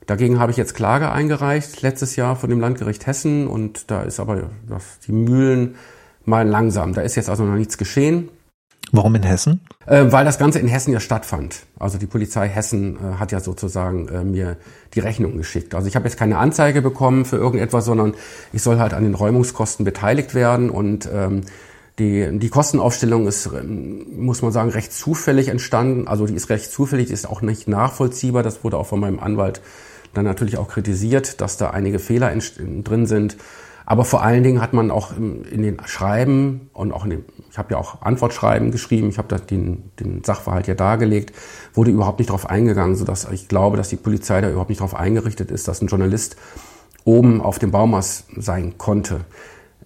Dagegen habe ich jetzt Klage eingereicht, letztes Jahr von dem Landgericht Hessen und da ist aber das, die Mühlen mal langsam. Da ist jetzt also noch nichts geschehen. Warum in Hessen? Äh, weil das Ganze in Hessen ja stattfand. Also die Polizei Hessen äh, hat ja sozusagen äh, mir die Rechnung geschickt. Also ich habe jetzt keine Anzeige bekommen für irgendetwas, sondern ich soll halt an den Räumungskosten beteiligt werden und ähm, die, die Kostenaufstellung ist, muss man sagen, recht zufällig entstanden. Also die ist recht zufällig, die ist auch nicht nachvollziehbar. Das wurde auch von meinem Anwalt dann natürlich auch kritisiert, dass da einige Fehler drin sind. Aber vor allen Dingen hat man auch in den Schreiben und auch in dem, ich habe ja auch Antwortschreiben geschrieben, ich habe da den, den Sachverhalt ja dargelegt, wurde überhaupt nicht darauf eingegangen, sodass ich glaube, dass die Polizei da überhaupt nicht darauf eingerichtet ist, dass ein Journalist oben auf dem Baumast sein konnte.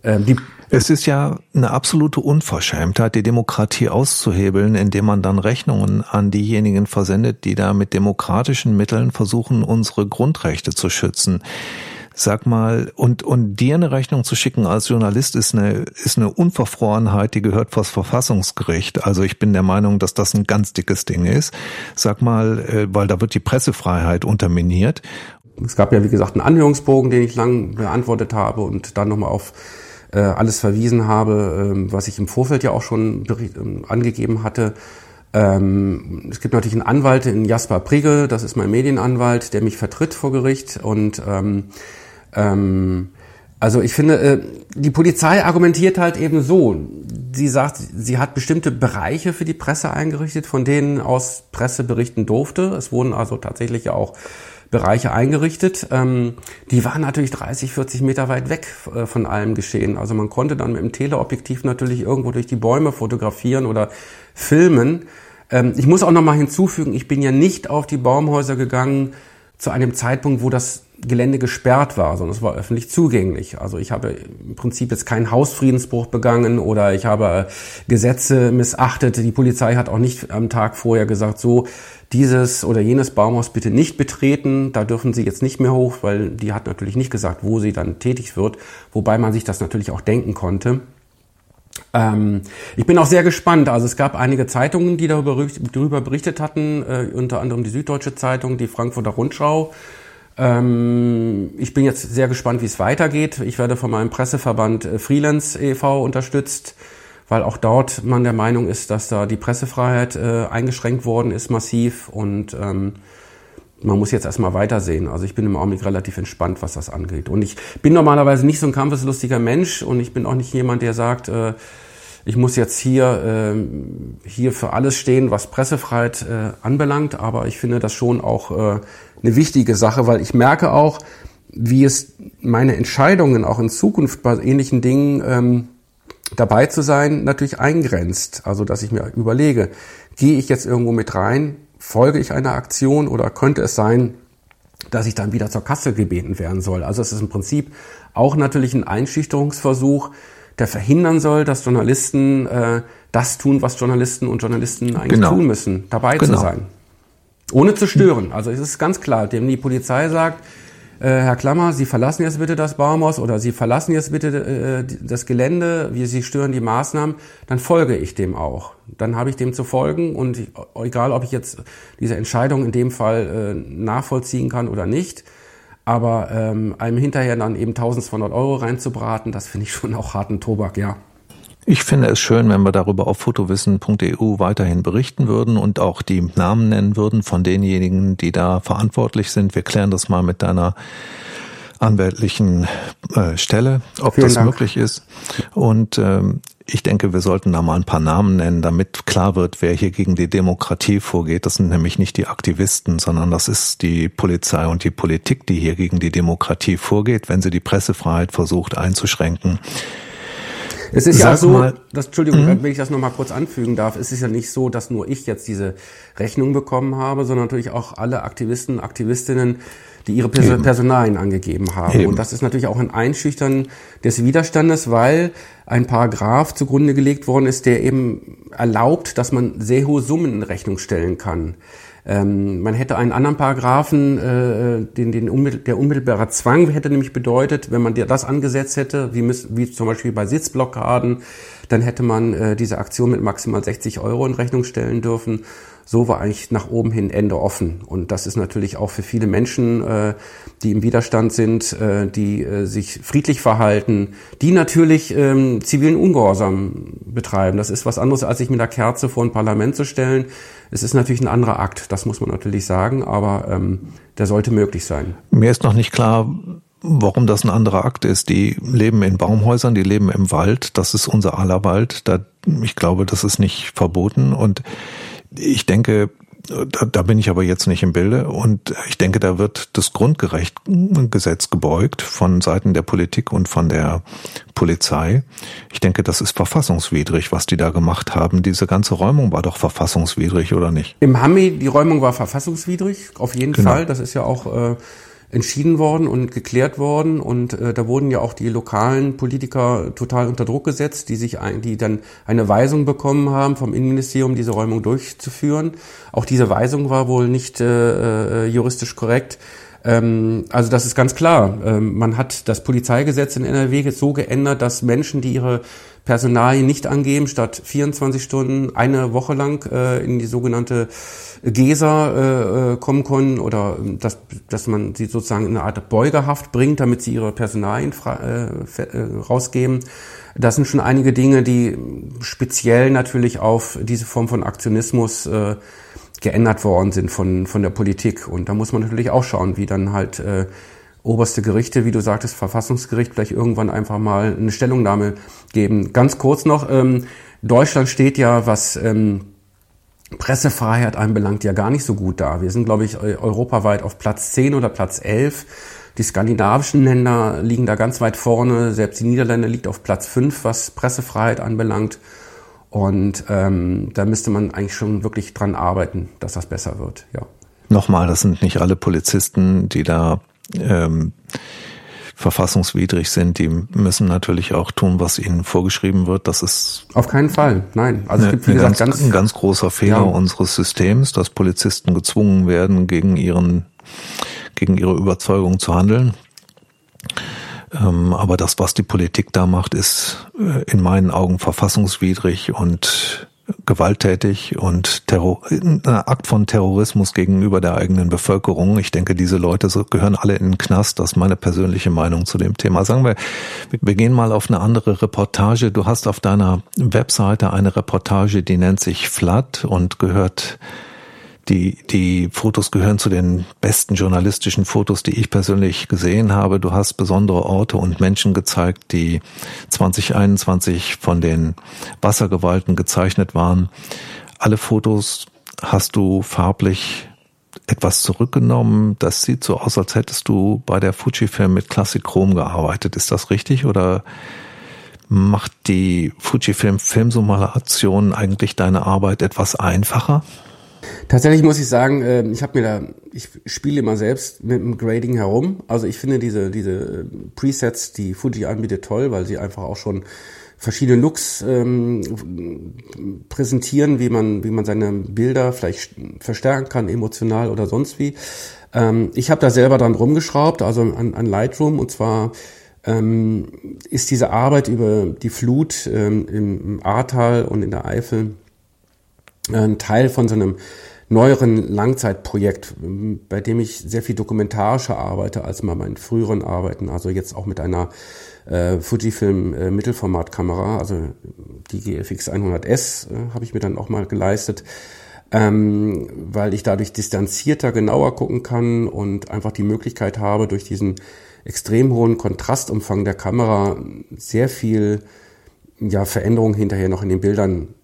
Ähm, die es ist ja eine absolute Unverschämtheit, die Demokratie auszuhebeln, indem man dann Rechnungen an diejenigen versendet, die da mit demokratischen Mitteln versuchen, unsere Grundrechte zu schützen. Sag mal, und, und dir eine Rechnung zu schicken als Journalist ist eine, ist eine Unverfrorenheit, die gehört vors Verfassungsgericht. Also ich bin der Meinung, dass das ein ganz dickes Ding ist. Sag mal, äh, weil da wird die Pressefreiheit unterminiert. Es gab ja, wie gesagt, einen Anhörungsbogen, den ich lang beantwortet habe und dann nochmal auf äh, alles verwiesen habe, ähm, was ich im Vorfeld ja auch schon ähm, angegeben hatte. Ähm, es gibt natürlich einen Anwalt in Jasper Prigge, das ist mein Medienanwalt, der mich vertritt vor Gericht und ähm, ähm, also ich finde, äh, die Polizei argumentiert halt eben so. Sie sagt, sie hat bestimmte Bereiche für die Presse eingerichtet, von denen aus Presse berichten durfte. Es wurden also tatsächlich auch Bereiche eingerichtet. Ähm, die waren natürlich 30, 40 Meter weit weg äh, von allem Geschehen. Also man konnte dann mit dem Teleobjektiv natürlich irgendwo durch die Bäume fotografieren oder filmen. Ähm, ich muss auch noch mal hinzufügen, ich bin ja nicht auf die Baumhäuser gegangen zu einem Zeitpunkt, wo das Gelände gesperrt war, sondern es war öffentlich zugänglich. Also ich habe im Prinzip jetzt keinen Hausfriedensbruch begangen oder ich habe Gesetze missachtet. Die Polizei hat auch nicht am Tag vorher gesagt, so dieses oder jenes Baumhaus bitte nicht betreten, da dürfen Sie jetzt nicht mehr hoch, weil die hat natürlich nicht gesagt, wo sie dann tätig wird, wobei man sich das natürlich auch denken konnte. Ähm, ich bin auch sehr gespannt. Also es gab einige Zeitungen, die darüber, darüber berichtet hatten, äh, unter anderem die Süddeutsche Zeitung, die Frankfurter Rundschau Ähm, ich bin jetzt sehr gespannt, wie es weitergeht. Ich werde von meinem Presseverband äh, Freelance e.V. unterstützt, weil auch dort man der Meinung ist, dass da die Pressefreiheit äh, eingeschränkt worden ist massiv und ähm, man muss jetzt erstmal weitersehen. Also ich bin im Augenblick relativ entspannt, was das angeht. Und ich bin normalerweise nicht so ein kampfeslustiger Mensch und ich bin auch nicht jemand, der sagt, äh, ich muss jetzt hier, äh, hier für alles stehen, was Pressefreiheit äh, anbelangt. Aber ich finde das schon auch äh, eine wichtige Sache, weil ich merke auch, wie es meine Entscheidungen auch in Zukunft bei ähnlichen Dingen ähm, dabei zu sein natürlich eingrenzt. Also dass ich mir überlege, gehe ich jetzt irgendwo mit rein, folge ich einer Aktion oder könnte es sein, dass ich dann wieder zur Kasse gebeten werden soll. Also es ist im Prinzip auch natürlich ein Einschüchterungsversuch, der verhindern soll, dass Journalisten äh, das tun, was Journalisten und Journalisten eigentlich genau. tun müssen, dabei genau. zu sein. Ohne zu stören. Also es ist ganz klar, dem die Polizei sagt, äh, Herr Klammer, Sie verlassen jetzt bitte das Baumhaus oder Sie verlassen jetzt bitte äh, das Gelände, wie Sie stören die Maßnahmen, dann folge ich dem auch. Dann habe ich dem zu folgen und egal, ob ich jetzt diese Entscheidung in dem Fall äh, nachvollziehen kann oder nicht, aber ähm, einem hinterher dann eben 1200 Euro reinzubraten, das finde ich schon auch harten Tobak, ja. Ich finde es schön, wenn wir darüber auf fotowissen.eu weiterhin berichten würden und auch die Namen nennen würden von denjenigen, die da verantwortlich sind. Wir klären das mal mit deiner anwältlichen äh, Stelle, ob Vielen das Dank. möglich ist. Und ähm, ich denke, wir sollten da mal ein paar Namen nennen, damit klar wird, wer hier gegen die Demokratie vorgeht. Das sind nämlich nicht die Aktivisten, sondern das ist die Polizei und die Politik, die hier gegen die Demokratie vorgeht, wenn sie die Pressefreiheit versucht einzuschränken. Es ist Sag ja so, mal, dass, Entschuldigung, mhm. wenn ich das nochmal kurz anfügen darf, es ist ja nicht so, dass nur ich jetzt diese Rechnung bekommen habe, sondern natürlich auch alle Aktivisten, Aktivistinnen, die ihre Pers Personalien angegeben haben. Eben. Und das ist natürlich auch ein Einschüchtern des Widerstandes, weil ein Paragraph zugrunde gelegt worden ist, der eben erlaubt, dass man sehr hohe Summen in Rechnung stellen kann. Ähm, man hätte einen anderen Paragraphen, äh, den, den unmittel, der unmittelbare Zwang hätte nämlich bedeutet, wenn man das angesetzt hätte, wie, wie zum Beispiel bei Sitzblockaden, dann hätte man äh, diese Aktion mit maximal 60 Euro in Rechnung stellen dürfen so war eigentlich nach oben hin Ende offen. Und das ist natürlich auch für viele Menschen, äh, die im Widerstand sind, äh, die äh, sich friedlich verhalten, die natürlich ähm, zivilen Ungehorsam betreiben. Das ist was anderes, als sich mit der Kerze vor ein Parlament zu stellen. Es ist natürlich ein anderer Akt, das muss man natürlich sagen, aber ähm, der sollte möglich sein. Mir ist noch nicht klar, warum das ein anderer Akt ist. Die leben in Baumhäusern, die leben im Wald. Das ist unser aller Wald. Da, ich glaube, das ist nicht verboten. Und ich denke, da, da bin ich aber jetzt nicht im Bilde und ich denke, da wird das Grundgesetz gebeugt von Seiten der Politik und von der Polizei. Ich denke, das ist verfassungswidrig, was die da gemacht haben. Diese ganze Räumung war doch verfassungswidrig, oder nicht? Im Hammi, die Räumung war verfassungswidrig, auf jeden genau. Fall. Das ist ja auch äh, entschieden worden und geklärt worden und äh, da wurden ja auch die lokalen Politiker total unter Druck gesetzt, die sich ein, die dann eine Weisung bekommen haben vom Innenministerium, diese Räumung durchzuführen. Auch diese Weisung war wohl nicht äh, äh juristisch korrekt. Ähm, also das ist ganz klar. Ähm, man hat das Polizeigesetz in NRW so geändert, dass Menschen, die ihre Personalien nicht angeben, statt 24 Stunden eine Woche lang äh, in die sogenannte GESA äh, äh, kommen können oder ähm, dass, dass man sie sozusagen in eine Art Beugehaft bringt, damit sie ihre Personalien äh, äh, rausgeben. Das sind schon einige Dinge, die speziell natürlich auf diese Form von Aktionismus äh, geändert worden sind von, von der Politik. Und da muss man natürlich auch schauen, wie dann halt äh, oberste Gerichte, wie du sagtest, Verfassungsgericht, vielleicht irgendwann einfach mal eine Stellungnahme geben. Ganz kurz noch, ähm, Deutschland steht ja, was ähm, Pressefreiheit anbelangt, ja gar nicht so gut da. Wir sind, glaube ich, europaweit auf Platz 10 oder Platz 11. Die skandinavischen Länder liegen da ganz weit vorne. Selbst die Niederländer liegt auf Platz 5, was Pressefreiheit anbelangt. Und ähm, da müsste man eigentlich schon wirklich dran arbeiten, dass das besser wird. Ja. Nochmal, das sind nicht alle Polizisten, die da ähm, verfassungswidrig sind, die müssen natürlich auch tun, was ihnen vorgeschrieben wird. Das ist auf keinen Fall, nein. Also es gibt wie gesagt ganz, ein ganz großer Fehler ja. unseres Systems, dass Polizisten gezwungen werden, gegen ihren gegen ihre Überzeugung zu handeln. Ähm, aber das, was die Politik da macht, ist äh, in meinen Augen verfassungswidrig und gewalttätig und Terror, ein Akt von Terrorismus gegenüber der eigenen Bevölkerung. Ich denke, diese Leute gehören alle in den Knast. Das ist meine persönliche Meinung zu dem Thema. Sagen wir, wir gehen mal auf eine andere Reportage. Du hast auf deiner Webseite eine Reportage, die nennt sich Flood und gehört die, die Fotos gehören zu den besten journalistischen Fotos, die ich persönlich gesehen habe. Du hast besondere Orte und Menschen gezeigt, die 2021 von den Wassergewalten gezeichnet waren. Alle Fotos hast du farblich etwas zurückgenommen. Das sieht so aus, als hättest du bei der Fujifilm mit Chrom gearbeitet. Ist das richtig oder macht die Fujifilm Filmsimulation eigentlich deine Arbeit etwas einfacher? Tatsächlich muss ich sagen, äh, ich habe mir da, ich spiele immer selbst mit dem Grading herum. Also ich finde diese, diese äh, Presets, die Fuji anbietet, toll, weil sie einfach auch schon verschiedene Looks ähm, präsentieren, wie man, wie man seine Bilder vielleicht verstärken kann, emotional oder sonst wie. Ähm, ich habe da selber dran rumgeschraubt, also an, an Lightroom und zwar ähm, ist diese Arbeit über die Flut ähm, im Ahrtal und in der Eifel ein Teil von so einem neueren Langzeitprojekt, bei dem ich sehr viel dokumentarischer arbeite als mal meinen früheren Arbeiten. Also jetzt auch mit einer äh, Fujifilm äh, Mittelformatkamera, also die GFX 100S äh, habe ich mir dann auch mal geleistet, ähm, weil ich dadurch distanzierter, genauer gucken kann und einfach die Möglichkeit habe, durch diesen extrem hohen Kontrastumfang der Kamera sehr viel ja, Veränderungen hinterher noch in den Bildern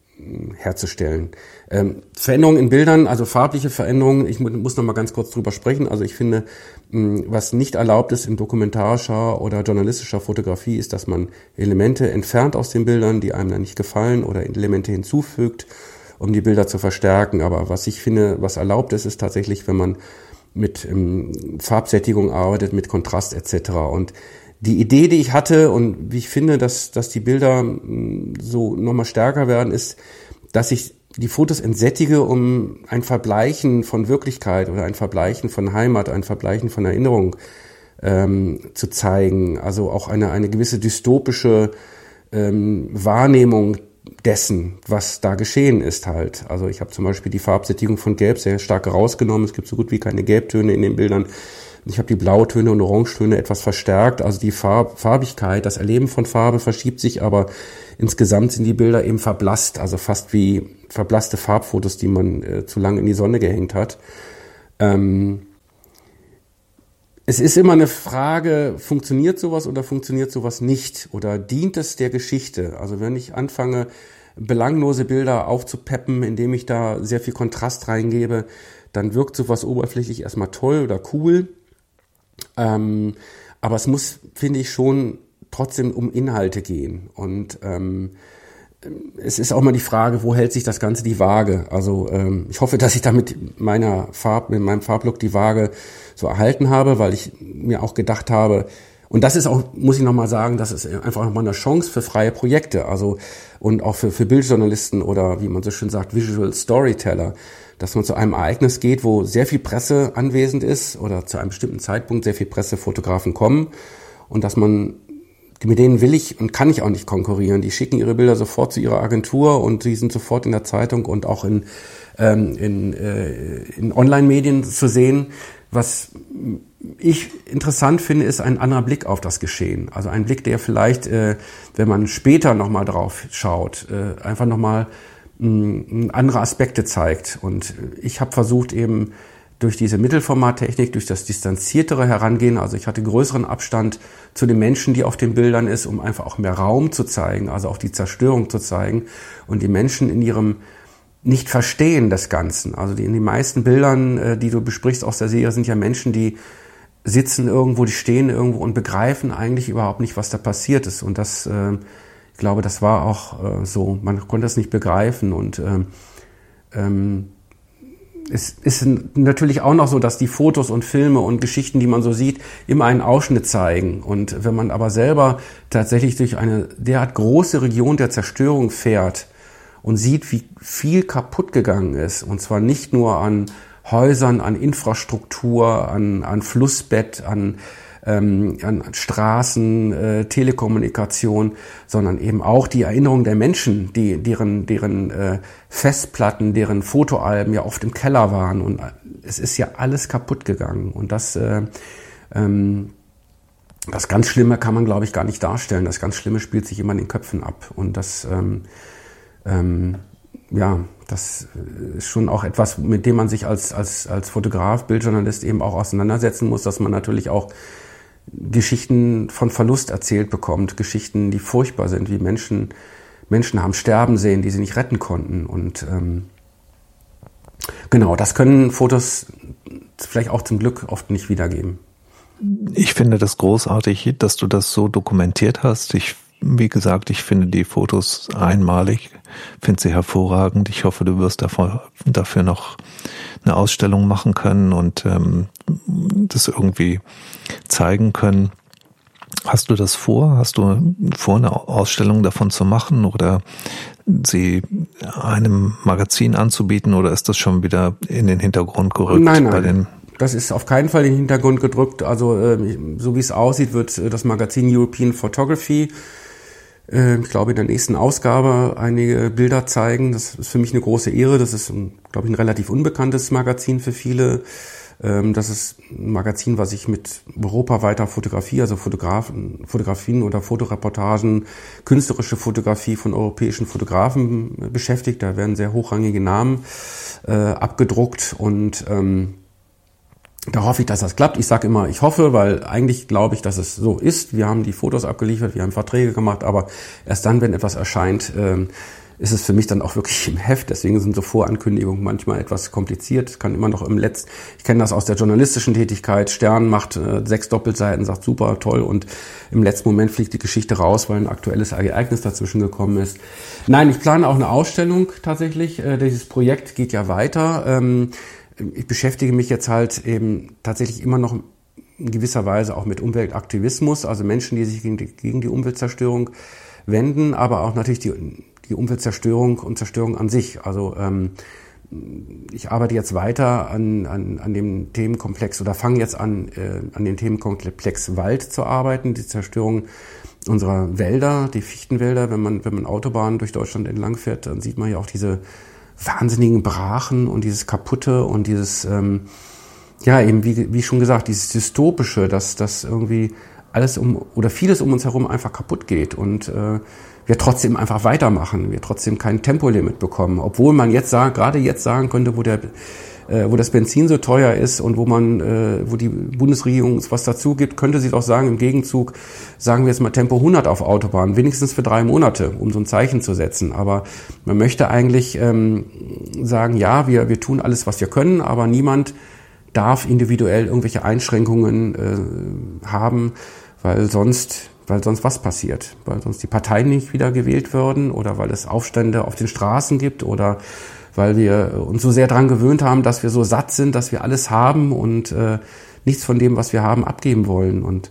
herzustellen. Ähm, Veränderungen in Bildern, also farbliche Veränderungen, ich muss noch mal ganz kurz drüber sprechen. Also ich finde, was nicht erlaubt ist in dokumentarischer oder journalistischer Fotografie, ist, dass man Elemente entfernt aus den Bildern, die einem dann nicht gefallen, oder Elemente hinzufügt, um die Bilder zu verstärken. Aber was ich finde, was erlaubt ist, ist tatsächlich, wenn man mit ähm, Farbsättigung arbeitet, mit Kontrast etc. Und die Idee, die ich hatte und wie ich finde, dass, dass die Bilder mm, so nochmal stärker werden, ist, dass ich die Fotos entsättige, um ein Verbleichen von Wirklichkeit oder ein Verbleichen von Heimat, ein Verbleichen von Erinnerung ähm, zu zeigen. Also auch eine, eine gewisse dystopische ähm, Wahrnehmung dessen, was da geschehen ist halt. Also ich habe zum Beispiel die Farbsättigung von Gelb sehr stark rausgenommen. Es gibt so gut wie keine Gelbtöne in den Bildern. Ich habe die Blautöne und Orangetöne etwas verstärkt. Also die Farb Farbigkeit, das Erleben von Farbe verschiebt sich, aber insgesamt sind die Bilder eben verblasst, also fast wie verblasste Farbfotos, die man äh, zu lange in die Sonne gehängt hat. Ähm, es ist immer eine Frage, funktioniert sowas oder funktioniert sowas nicht? Oder dient es der Geschichte? Also wenn ich anfange, belanglose Bilder aufzupeppen, indem ich da sehr viel Kontrast reingebe, dann wirkt sowas oberflächlich erstmal toll oder cool. Ähm, aber es muss, finde ich, schon trotzdem um Inhalte gehen. Und ähm, es ist auch mal die Frage, wo hält sich das Ganze die Waage? Also ähm, ich hoffe, dass ich da mit meiner Farb, mit meinem Farblook die Waage so erhalten habe, weil ich mir auch gedacht habe, und das ist auch, muss ich nochmal sagen, das ist einfach nochmal eine Chance für freie Projekte, also und auch für, für Bildjournalisten oder wie man so schön sagt, Visual Storyteller dass man zu einem Ereignis geht, wo sehr viel Presse anwesend ist oder zu einem bestimmten Zeitpunkt sehr viel Pressefotografen kommen und dass man mit denen will ich und kann ich auch nicht konkurrieren. Die schicken ihre Bilder sofort zu ihrer Agentur und die sind sofort in der Zeitung und auch in, ähm, in, äh, in Online-Medien zu sehen. Was ich interessant finde, ist ein anderer Blick auf das Geschehen. Also ein Blick, der vielleicht, äh, wenn man später nochmal drauf schaut, äh, einfach nochmal andere Aspekte zeigt. Und ich habe versucht eben durch diese Mittelformattechnik, durch das distanziertere Herangehen, also ich hatte größeren Abstand zu den Menschen, die auf den Bildern ist, um einfach auch mehr Raum zu zeigen, also auch die Zerstörung zu zeigen und die Menschen in ihrem nicht verstehen des Ganzen. Also die, in den meisten Bildern, äh, die du besprichst aus der Serie, sind ja Menschen, die sitzen irgendwo, die stehen irgendwo und begreifen eigentlich überhaupt nicht, was da passiert ist. Und das äh, ich glaube, das war auch äh, so. Man konnte es nicht begreifen und ähm, ähm, es ist natürlich auch noch so, dass die Fotos und Filme und Geschichten, die man so sieht, immer einen Ausschnitt zeigen. Und wenn man aber selber tatsächlich durch eine derart große Region der Zerstörung fährt und sieht, wie viel kaputt gegangen ist, und zwar nicht nur an Häusern, an Infrastruktur, an, an Flussbett, an ähm, an Straßen, äh, Telekommunikation, sondern eben auch die Erinnerung der Menschen, die deren deren äh, Festplatten, deren Fotoalben ja oft im Keller waren und es ist ja alles kaputt gegangen und das äh, ähm, das ganz Schlimme kann man, glaube ich, gar nicht darstellen. Das ganz Schlimme spielt sich immer in den Köpfen ab. Und das, ähm, ähm, ja, das ist schon auch etwas, mit dem man sich als, als, als Fotograf, Bildjournalist eben auch auseinandersetzen muss, dass man natürlich auch Geschichten von Verlust erzählt bekommt, Geschichten, die furchtbar sind, wie Menschen, Menschen haben sterben sehen, die sie nicht retten konnten. Und ähm, genau, das können Fotos vielleicht auch zum Glück oft nicht wiedergeben. Ich finde das großartig, dass du das so dokumentiert hast. Ich, wie gesagt, ich finde die Fotos einmalig, finde sie hervorragend. Ich hoffe, du wirst davor, dafür noch eine Ausstellung machen können und ähm, das irgendwie zeigen können. Hast du das vor? Hast du vor, eine Ausstellung davon zu machen oder sie einem Magazin anzubieten oder ist das schon wieder in den Hintergrund gerückt nein, nein. das ist auf keinen Fall in den Hintergrund gedrückt. Also äh, so wie es aussieht, wird äh, das Magazin European Photography, äh, ich glaube, in der nächsten Ausgabe einige Bilder zeigen. Das ist für mich eine große Ehre. Das ist, glaube ich, ein relativ unbekanntes Magazin für viele. Ähm, das ist ein Magazin, was sich mit europaweiter Fotografie, also Fotografen, Fotografien oder Fotoreportagen, künstlerische Fotografie von europäischen Fotografen beschäftigt. Da werden sehr hochrangige Namen äh, abgedruckt und ähm, da hoffe ich, dass das klappt. Ich sage immer, ich hoffe, weil eigentlich glaube ich, dass es so ist. Wir haben die Fotos abgeliefert, wir haben Verträge gemacht, aber erst dann, wenn etwas erscheint, ähm, ist es für mich dann auch wirklich im Heft. Deswegen sind so Vorankündigungen manchmal etwas kompliziert. Kann immer noch im Letzt, ich kenne das aus der journalistischen Tätigkeit. Stern macht äh, sechs Doppelseiten, sagt super, toll und im letzten Moment fliegt die Geschichte raus, weil ein aktuelles Ereignis dazwischen gekommen ist. Nein, ich plane auch eine Ausstellung tatsächlich. Äh, dieses Projekt geht ja weiter. Ähm, ich beschäftige mich jetzt halt eben tatsächlich immer noch in gewisser Weise auch mit Umweltaktivismus, also Menschen, die sich gegen die, gegen die Umweltzerstörung wenden, aber auch natürlich die, die Umweltzerstörung und Zerstörung an sich. Also ähm, ich arbeite jetzt weiter an, an, an dem Themenkomplex oder fange jetzt an, äh, an dem Themenkomplex Wald zu arbeiten, die Zerstörung unserer Wälder, die Fichtenwälder. Wenn man, wenn man Autobahnen durch Deutschland entlang fährt, dann sieht man ja auch diese wahnsinnigen Brachen und dieses Kaputte und dieses, ähm, ja, eben wie, wie schon gesagt, dieses Dystopische, dass das irgendwie alles um oder vieles um uns herum einfach kaputt geht. Und äh, wir trotzdem einfach weitermachen, wir trotzdem kein Tempolimit bekommen, obwohl man jetzt sagen, gerade jetzt sagen könnte, wo der äh, wo das Benzin so teuer ist und wo man, äh, wo die Bundesregierung was dazu gibt, könnte sie doch sagen, im Gegenzug sagen wir jetzt mal Tempo 100 auf Autobahn, wenigstens für drei Monate, um so ein Zeichen zu setzen. Aber man möchte eigentlich ähm, sagen, ja, wir, wir tun alles, was wir können, aber niemand darf individuell irgendwelche Einschränkungen äh, haben, weil sonst weil sonst was passiert, weil sonst die Parteien nicht wieder gewählt würden oder weil es Aufstände auf den Straßen gibt oder weil wir uns so sehr daran gewöhnt haben, dass wir so satt sind, dass wir alles haben und äh, nichts von dem, was wir haben, abgeben wollen. Und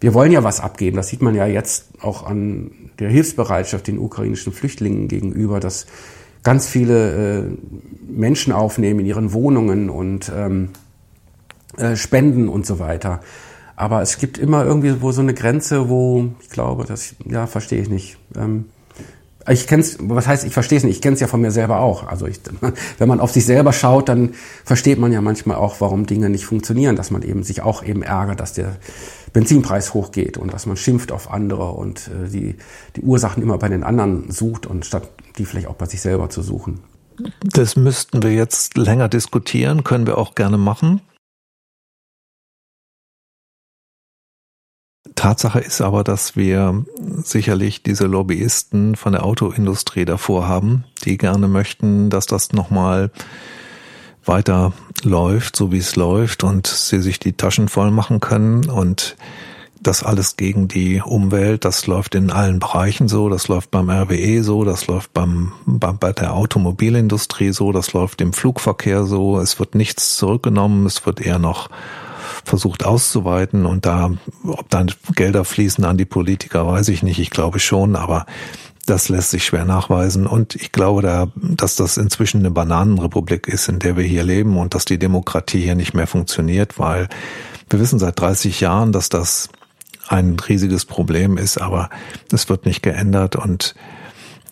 wir wollen ja was abgeben. Das sieht man ja jetzt auch an der Hilfsbereitschaft den ukrainischen Flüchtlingen gegenüber, dass ganz viele äh, Menschen aufnehmen in ihren Wohnungen und ähm, äh, spenden und so weiter. Aber es gibt immer irgendwie wo so eine Grenze, wo ich glaube, das ja verstehe ich nicht. Ähm, ich kenn's, was heißt, ich verstehe es nicht, ich kenne es ja von mir selber auch. Also ich, [LAUGHS] wenn man auf sich selber schaut, dann versteht man ja manchmal auch, warum Dinge nicht funktionieren, dass man eben sich auch eben ärgert, dass der Benzinpreis hochgeht und dass man schimpft auf andere und äh, die, die Ursachen immer bei den anderen sucht und statt die vielleicht auch bei sich selber zu suchen. Das müssten wir jetzt länger diskutieren, können wir auch gerne machen. Tatsache ist aber, dass wir sicherlich diese Lobbyisten von der Autoindustrie davor haben, die gerne möchten, dass das nochmal weiter läuft, so wie es läuft und sie sich die Taschen voll machen können und das alles gegen die Umwelt, das läuft in allen Bereichen so, das läuft beim RWE so, das läuft beim, bei, der Automobilindustrie so, das läuft im Flugverkehr so, es wird nichts zurückgenommen, es wird eher noch versucht auszuweiten und da, ob dann Gelder fließen an die Politiker, weiß ich nicht. Ich glaube schon, aber Das lässt sich schwer nachweisen. Und ich glaube da, dass das inzwischen eine Bananenrepublik ist, in der wir hier leben und dass die Demokratie hier nicht mehr funktioniert, weil wir wissen seit 30 Jahren, dass das ein riesiges Problem ist, aber es wird nicht geändert und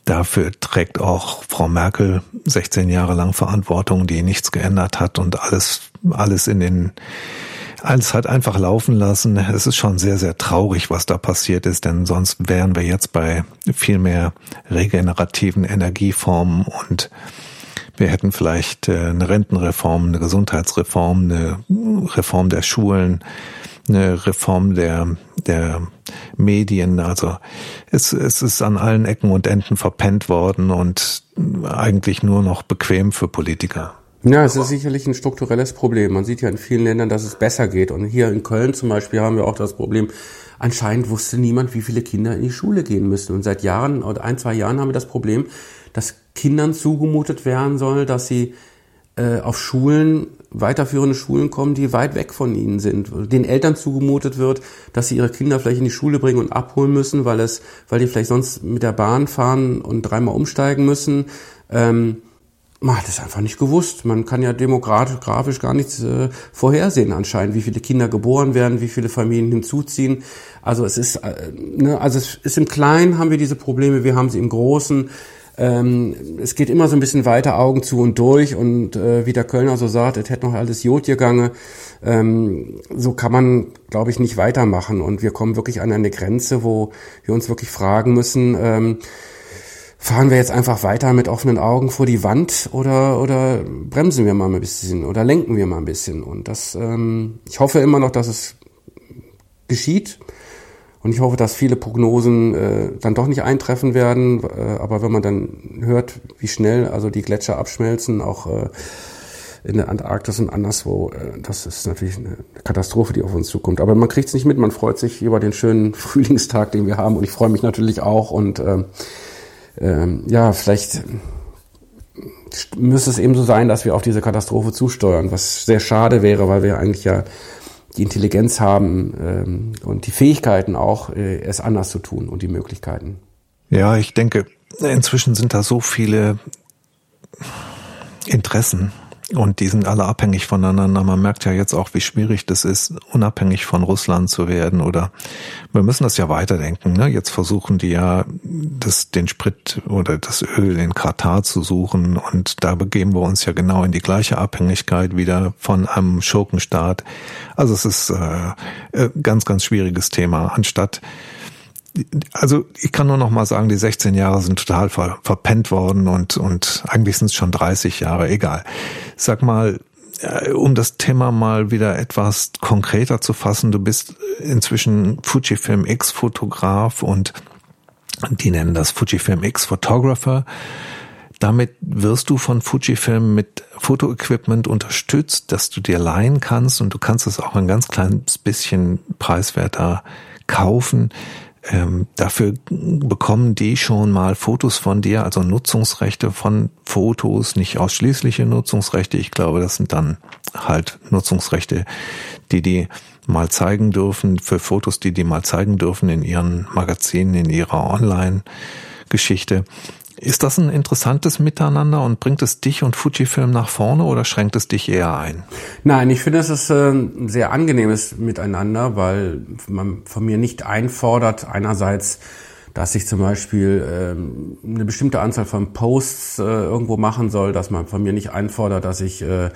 dafür trägt auch Frau Merkel 16 Jahre lang Verantwortung, die nichts geändert hat und alles, alles in den alles halt einfach laufen lassen. Es ist schon sehr, sehr traurig, was da passiert ist, denn sonst wären wir jetzt bei viel mehr regenerativen Energieformen und wir hätten vielleicht äh, eine Rentenreform, eine Gesundheitsreform, eine Reform der Schulen, eine Reform der, der Medien. Also es, es ist an allen Ecken und Enden verpennt worden und eigentlich nur noch bequem für Politiker. Ja, es ist sicherlich ein strukturelles Problem. Man sieht ja in vielen Ländern, dass es besser geht. Und hier in Köln zum Beispiel haben wir auch das Problem, anscheinend wusste niemand, wie viele Kinder in die Schule gehen müssen. Und seit Jahren oder ein, zwei Jahren haben wir das Problem, dass Kindern zugemutet werden soll, dass sie äh, auf Schulen, weiterführende Schulen kommen, die weit weg von ihnen sind. Den Eltern zugemutet wird, dass sie ihre Kinder vielleicht in die Schule bringen und abholen müssen, weil es, weil die vielleicht sonst mit der Bahn fahren und dreimal umsteigen müssen. Ähm, man hat es einfach nicht gewusst. Man kann ja demografisch gar nichts äh, vorhersehen anscheinend, wie viele Kinder geboren werden, wie viele Familien hinzuziehen. Also es ist, äh, ne, also es ist im Kleinen haben wir diese Probleme, wir haben sie im Großen. Ähm, es geht immer so ein bisschen weiter Augen zu und durch und äh, wie der Kölner so sagt, es hätte noch alles Jod gegangen. Ähm, so kann man, glaube ich, nicht weitermachen und wir kommen wirklich an eine Grenze, wo wir uns wirklich fragen müssen, ähm, fahren wir jetzt einfach weiter mit offenen Augen vor die Wand oder, oder bremsen wir mal ein bisschen oder lenken wir mal ein bisschen? Und das, ähm, ich hoffe immer noch, dass es geschieht. Und ich hoffe, dass viele Prognosen äh, dann doch nicht eintreffen werden. Äh, aber wenn man dann hört, wie schnell also die Gletscher abschmelzen, auch äh, in der Antarktis und anderswo, äh, das ist natürlich eine Katastrophe, die auf uns zukommt. Aber man kriegt es nicht mit, man freut sich über den schönen [LAUGHS] Frühlingstag, den wir haben. Und ich freue mich natürlich auch. Und äh, ähm, ja, vielleicht müsste es eben so sein, dass wir auf diese Katastrophe zusteuern, was sehr schade wäre, weil wir eigentlich ja die Intelligenz haben ähm, und die Fähigkeiten auch, äh, es anders zu tun und die Möglichkeiten. Ja, ich denke, inzwischen sind da so viele Interessen und die sind alle abhängig voneinander. Man merkt ja jetzt auch, wie schwierig das ist, unabhängig von Russland zu werden. Oder wir müssen das ja weiterdenken. Ne? Jetzt versuchen die ja, das, den Sprit oder das Öl in Katar zu suchen. Und da begeben wir uns ja genau in die gleiche Abhängigkeit wieder von einem Schurkenstaat. Also es ist äh, äh ganz, ganz schwieriges Thema. Anstatt also ich kann nur noch mal sagen, die 16 Jahre sind total ver, verpennt worden und, und eigentlich sind es schon 30 Jahre, egal. Sag mal, äh, um das Thema mal wieder etwas konkreter zu fassen, du bist inzwischen Fujifilm X Fotograf und die nennen das Fujifilm X Photographer. Damit wirst du von Fujifilm mit Fotoequipment unterstützt, dass du dir leihen kannst und du kannst es auch ein ganz kleines bisschen preiswerter kaufen ähm, dafür bekommen die schon mal Fotos von dir, also Nutzungsrechte von Fotos, nicht ausschließliche Nutzungsrechte. Ich glaube, das sind dann halt Nutzungsrechte, die die mal zeigen dürfen, für Fotos, die die mal zeigen dürfen in ihren Magazinen, in ihrer Online-Geschichte. Ist das ein interessantes Miteinander und bringt es dich und Fujifilm nach vorne oder schränkt es dich eher ein? Nein, ich finde, es ist äh, ein sehr angenehmes Miteinander, weil man von mir nicht einfordert, einerseits, dass ich zum Beispiel ähm, eine bestimmte Anzahl von Posts äh, irgendwo machen soll, dass man von mir nicht einfordert, dass ich äh,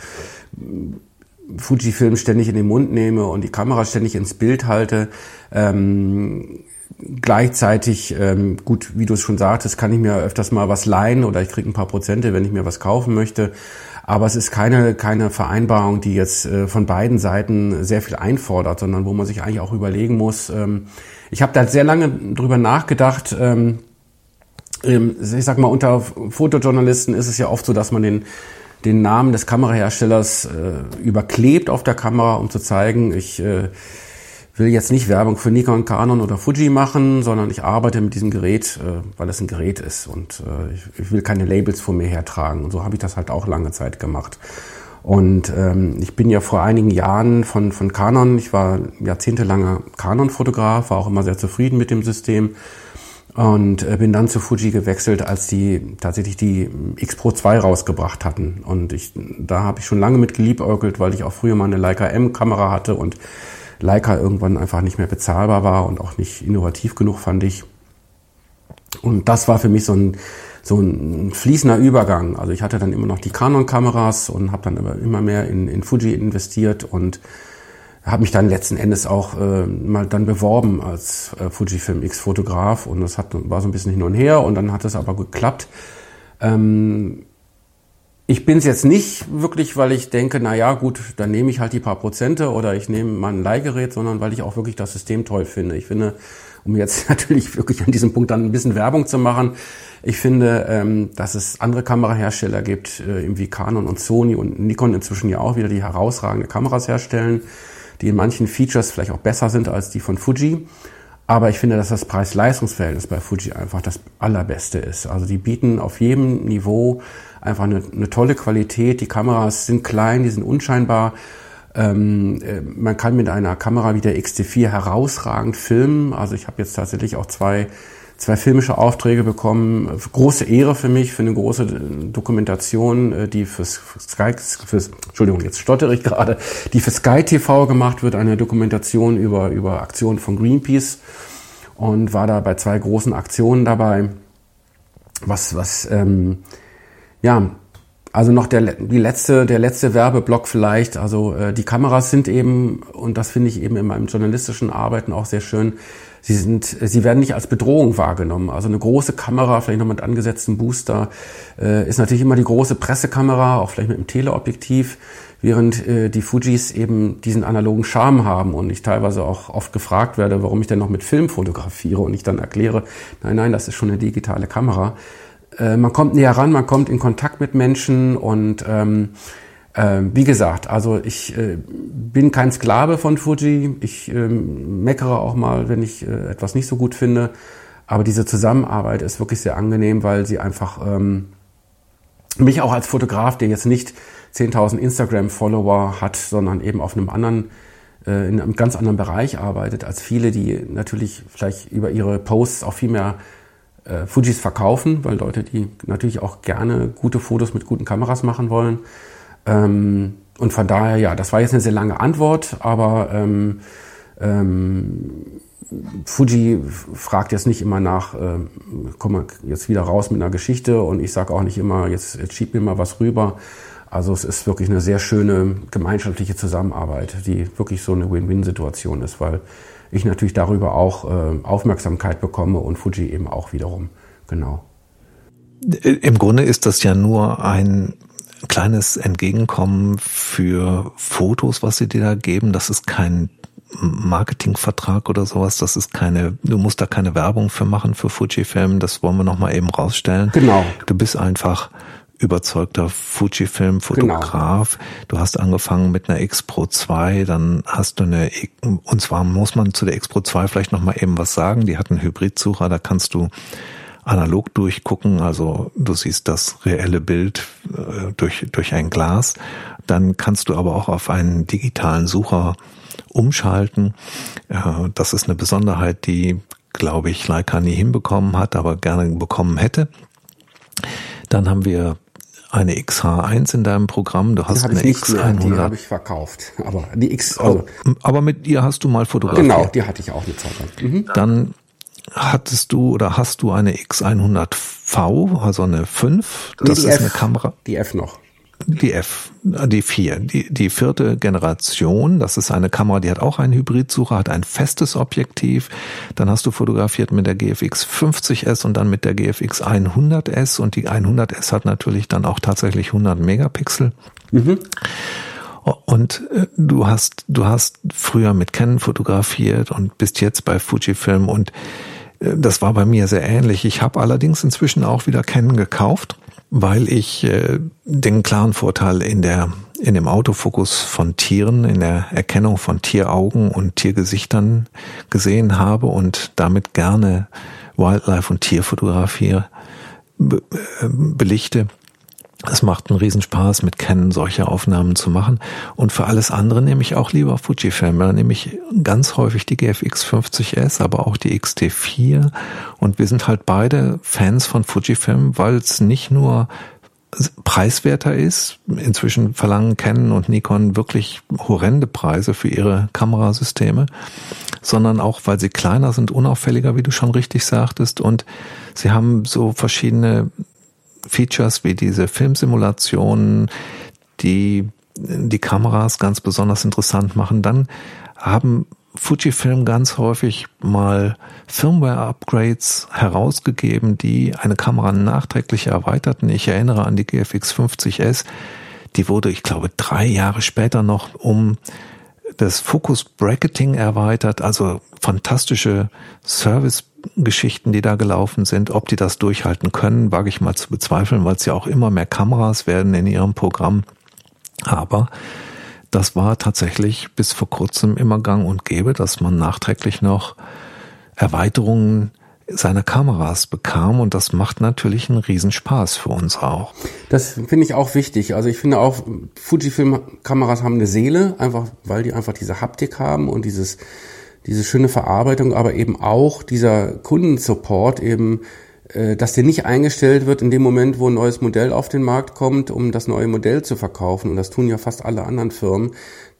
Fujifilm ständig in den Mund nehme und die Kamera ständig ins Bild halte. Ähm, Gleichzeitig, ähm, gut, wie du es schon sagtest, kann ich mir öfters mal was leihen oder ich kriege ein paar Prozente, wenn ich mir was kaufen möchte. Aber es ist keine, keine Vereinbarung, die jetzt äh, von beiden Seiten sehr viel einfordert, sondern wo man sich eigentlich auch überlegen muss. Ähm, ich habe da sehr lange drüber nachgedacht. Ähm, ähm, ich sag mal, unter Fotojournalisten ist es ja oft so, dass man den den Namen des Kameraherstellers äh, überklebt auf der Kamera, um zu zeigen, ich äh, will jetzt nicht Werbung für Nikon, Canon oder Fuji machen, sondern ich arbeite mit diesem Gerät, äh, weil es ein Gerät ist und äh, ich, will keine Labels vor mir hertragen. Und so habe ich das halt auch lange Zeit gemacht. Und ähm, ich bin ja vor einigen Jahren von, von Canon, ich war jahrzehntelanger Canon-Fotograf, war auch immer sehr zufrieden mit dem System. und äh, bin dann zu Fuji gewechselt, als die tatsächlich die X Pro 2 rausgebracht hatten. Und ich, da habe ich schon lange mit geliebäugelt, weil ich auch früher mal eine Leica M Kamera hatte und Leica irgendwann einfach nicht mehr bezahlbar war und auch nicht innovativ genug fand ich. Und das war für mich so ein so ein fließender Übergang. Also ich hatte dann immer noch die Canon-Kameras und habe dann immer mehr in, in Fuji investiert und habe mich dann letzten Endes auch äh, mal dann beworben als äh, Fujifilm X-Fotograf und das hat, war so ein bisschen hin und her und dann hat es aber geklappt. Ähm, ich bin es jetzt nicht wirklich, weil ich denke, na ja, gut, dann nehme ich halt die paar Prozente oder ich nehme mal ein Leihgerät, sondern weil ich auch wirklich das System toll finde. Ich finde, um jetzt [LAUGHS] natürlich wirklich an diesem Punkt dann ein bisschen Werbung zu machen, ich finde, ähm, dass es andere Kamerahersteller gibt, äh, wie Canon und Sony und Nikon inzwischen ja auch wieder, die herausragende Kameras herstellen die in manchen Features vielleicht auch besser sind als die von Fuji. Aber ich finde, dass das Preis-Leistungs-Verhältnis bei Fuji einfach das allerbeste ist. Also die bieten auf jedem Niveau einfach eine, eine tolle Qualität. Die Kameras sind klein, die sind unscheinbar. Ähm, äh, man kann mit einer Kamera wie der XT4 herausragend filmen. Also ich habe jetzt tatsächlich auch zwei zwei filmische Aufträge bekommen. Große Ehre für mich, für eine große Dokumentation, äh, die fürs Sky, fürs, Entschuldigung, jetzt stottere ich gerade, die für Sky TV gemacht wird, eine Dokumentation über, über Aktionen von Greenpeace und war da bei zwei großen Aktionen dabei. Was, was, ähm, ja, also noch der, die letzte, der letzte Werbeblock vielleicht. Also äh, die Kameras sind eben, und das finde ich eben in meinem journalistischen Arbeiten auch sehr schön, sie sind, sie werden nicht als Bedrohung wahrgenommen. Also eine große Kamera, vielleicht noch mit angesetztem Booster, äh, ist natürlich immer die große Pressekamera, auch vielleicht mit einem Teleobjektiv, während äh, die Fujis eben diesen analogen Charme haben und ich teilweise auch oft gefragt werde, warum ich denn noch mit Film fotografiere und ich dann erkläre, nein, nein, das ist schon eine digitale Kamera. Äh, man kommt näher ran, man kommt in Kontakt mit Menschen und ähm, wie gesagt, also ich äh, bin kein Sklave von Fuji. Ich ähm, meckere auch mal, wenn ich äh, etwas nicht so gut finde. Aber diese Zusammenarbeit ist wirklich sehr angenehm, weil sie einfach ähm, mich auch als Fotograf, der jetzt nicht 10.000 Instagram-Follower hat, sondern eben auf einem anderen, äh, in einem ganz anderen Bereich arbeitet, als viele, die natürlich vielleicht über ihre Posts auch viel mehr äh, Fujis verkaufen, weil Leute, die natürlich auch gerne gute Fotos mit guten Kameras machen wollen. Ähm, und von daher, ja, das war jetzt eine sehr lange Antwort, aber ähm, ähm, Fuji fragt jetzt nicht immer nach, äh, komm mal jetzt wieder raus mit einer Geschichte und ich sage auch nicht immer, jetzt, jetzt schieb mir mal was rüber. Also es ist wirklich eine sehr schöne gemeinschaftliche Zusammenarbeit, die wirklich so eine Win-Win-Situation ist, weil ich natürlich darüber auch äh, Aufmerksamkeit bekomme und Fuji eben auch wiederum. Genau. Im Grunde ist das ja nur ein kleines Entgegenkommen für Fotos, was sie dir da geben. Das ist kein Marketingvertrag oder sowas. Das ist keine, du musst da keine Werbung für machen für Fujifilm. Das wollen wir nochmal eben rausstellen. Genau. Du bist einfach überzeugter Fujifilm-Fotograf. Genau. Du hast angefangen mit einer X Pro 2, dann hast du eine, und zwar muss man zu der X Pro 2 vielleicht nochmal eben was sagen. Die hat einen Hybridsucher, da kannst du analog durchgucken, also du siehst das reelle Bild äh, durch, durch ein Glas. Dann kannst du aber auch auf einen digitalen Sucher umschalten. Äh, das ist eine Besonderheit, die, glaube ich, Leica nie hinbekommen hat, aber gerne bekommen hätte. Dann haben wir eine XH1 in deinem Programm. Du hast eine X100. Die habe ich verkauft. Aber die X. Also aber mit ihr hast du mal fotografiert. Genau, die hatte ich auch eine Zeit lang. Mhm. Dann hattest du oder hast du eine X100V, also eine 5? Das nee, ist F, eine Kamera. Die F noch. Die F, die 4, die, die vierte Generation. Das ist eine Kamera, die hat auch einen Hybridsucher, hat ein festes Objektiv. Dann hast du fotografiert mit der GFX 50S und dann mit der GFX 100S und die 100S hat natürlich dann auch tatsächlich 100 Megapixel. Mhm. Und äh, du hast, du hast früher mit Canon fotografiert und bist jetzt bei Fujifilm und das war bei mir sehr ähnlich. Ich habe allerdings inzwischen auch wieder Canon gekauft, weil ich äh, den klaren Vorteil in der in dem Autofokus von Tieren, in der Erkennung von Tieraugen und Tiergesichtern gesehen habe und damit gerne Wildlife und Tierfotografie be, äh, belichte. Es macht einen Riesenspaß, mit Canon solche Aufnahmen zu machen. Und für alles andere nehme ich auch lieber Fujifilm. Da nehme ich ganz häufig die GFX 50S, aber auch die XT4. Und wir sind halt beide Fans von Fujifilm, weil es nicht nur preiswerter ist. Inzwischen verlangen Canon und Nikon wirklich horrende Preise für ihre Kamerasysteme, sondern auch, weil sie kleiner sind, unauffälliger, wie du schon richtig sagtest. Und sie haben so verschiedene Features wie diese Filmsimulationen, die die Kameras ganz besonders interessant machen. Dann haben Fujifilm ganz häufig mal Firmware-Upgrades herausgegeben, die eine Kamera nachträglich erweiterten. Ich erinnere an die GFX 50S. Die wurde, ich glaube, drei Jahre später noch um das Focus Bracketing erweitert, also fantastische Service-Geschichten, die da gelaufen sind. Ob die das durchhalten können, wage ich mal zu bezweifeln, weil es ja auch immer mehr Kameras werden in ihrem Programm. Aber das war tatsächlich bis vor kurzem immer gang und gäbe, dass man nachträglich noch Erweiterungen seiner Kameras bekam und das macht natürlich einen Riesenspaß für uns auch. Das finde ich auch wichtig. Also ich finde auch, Fujifilm-Kameras haben eine Seele, einfach weil die einfach diese Haptik haben und dieses, diese schöne Verarbeitung, aber eben auch dieser Kundensupport eben äh, dass der nicht eingestellt wird in dem Moment, wo ein neues Modell auf den Markt kommt, um das neue Modell zu verkaufen. Und das tun ja fast alle anderen Firmen,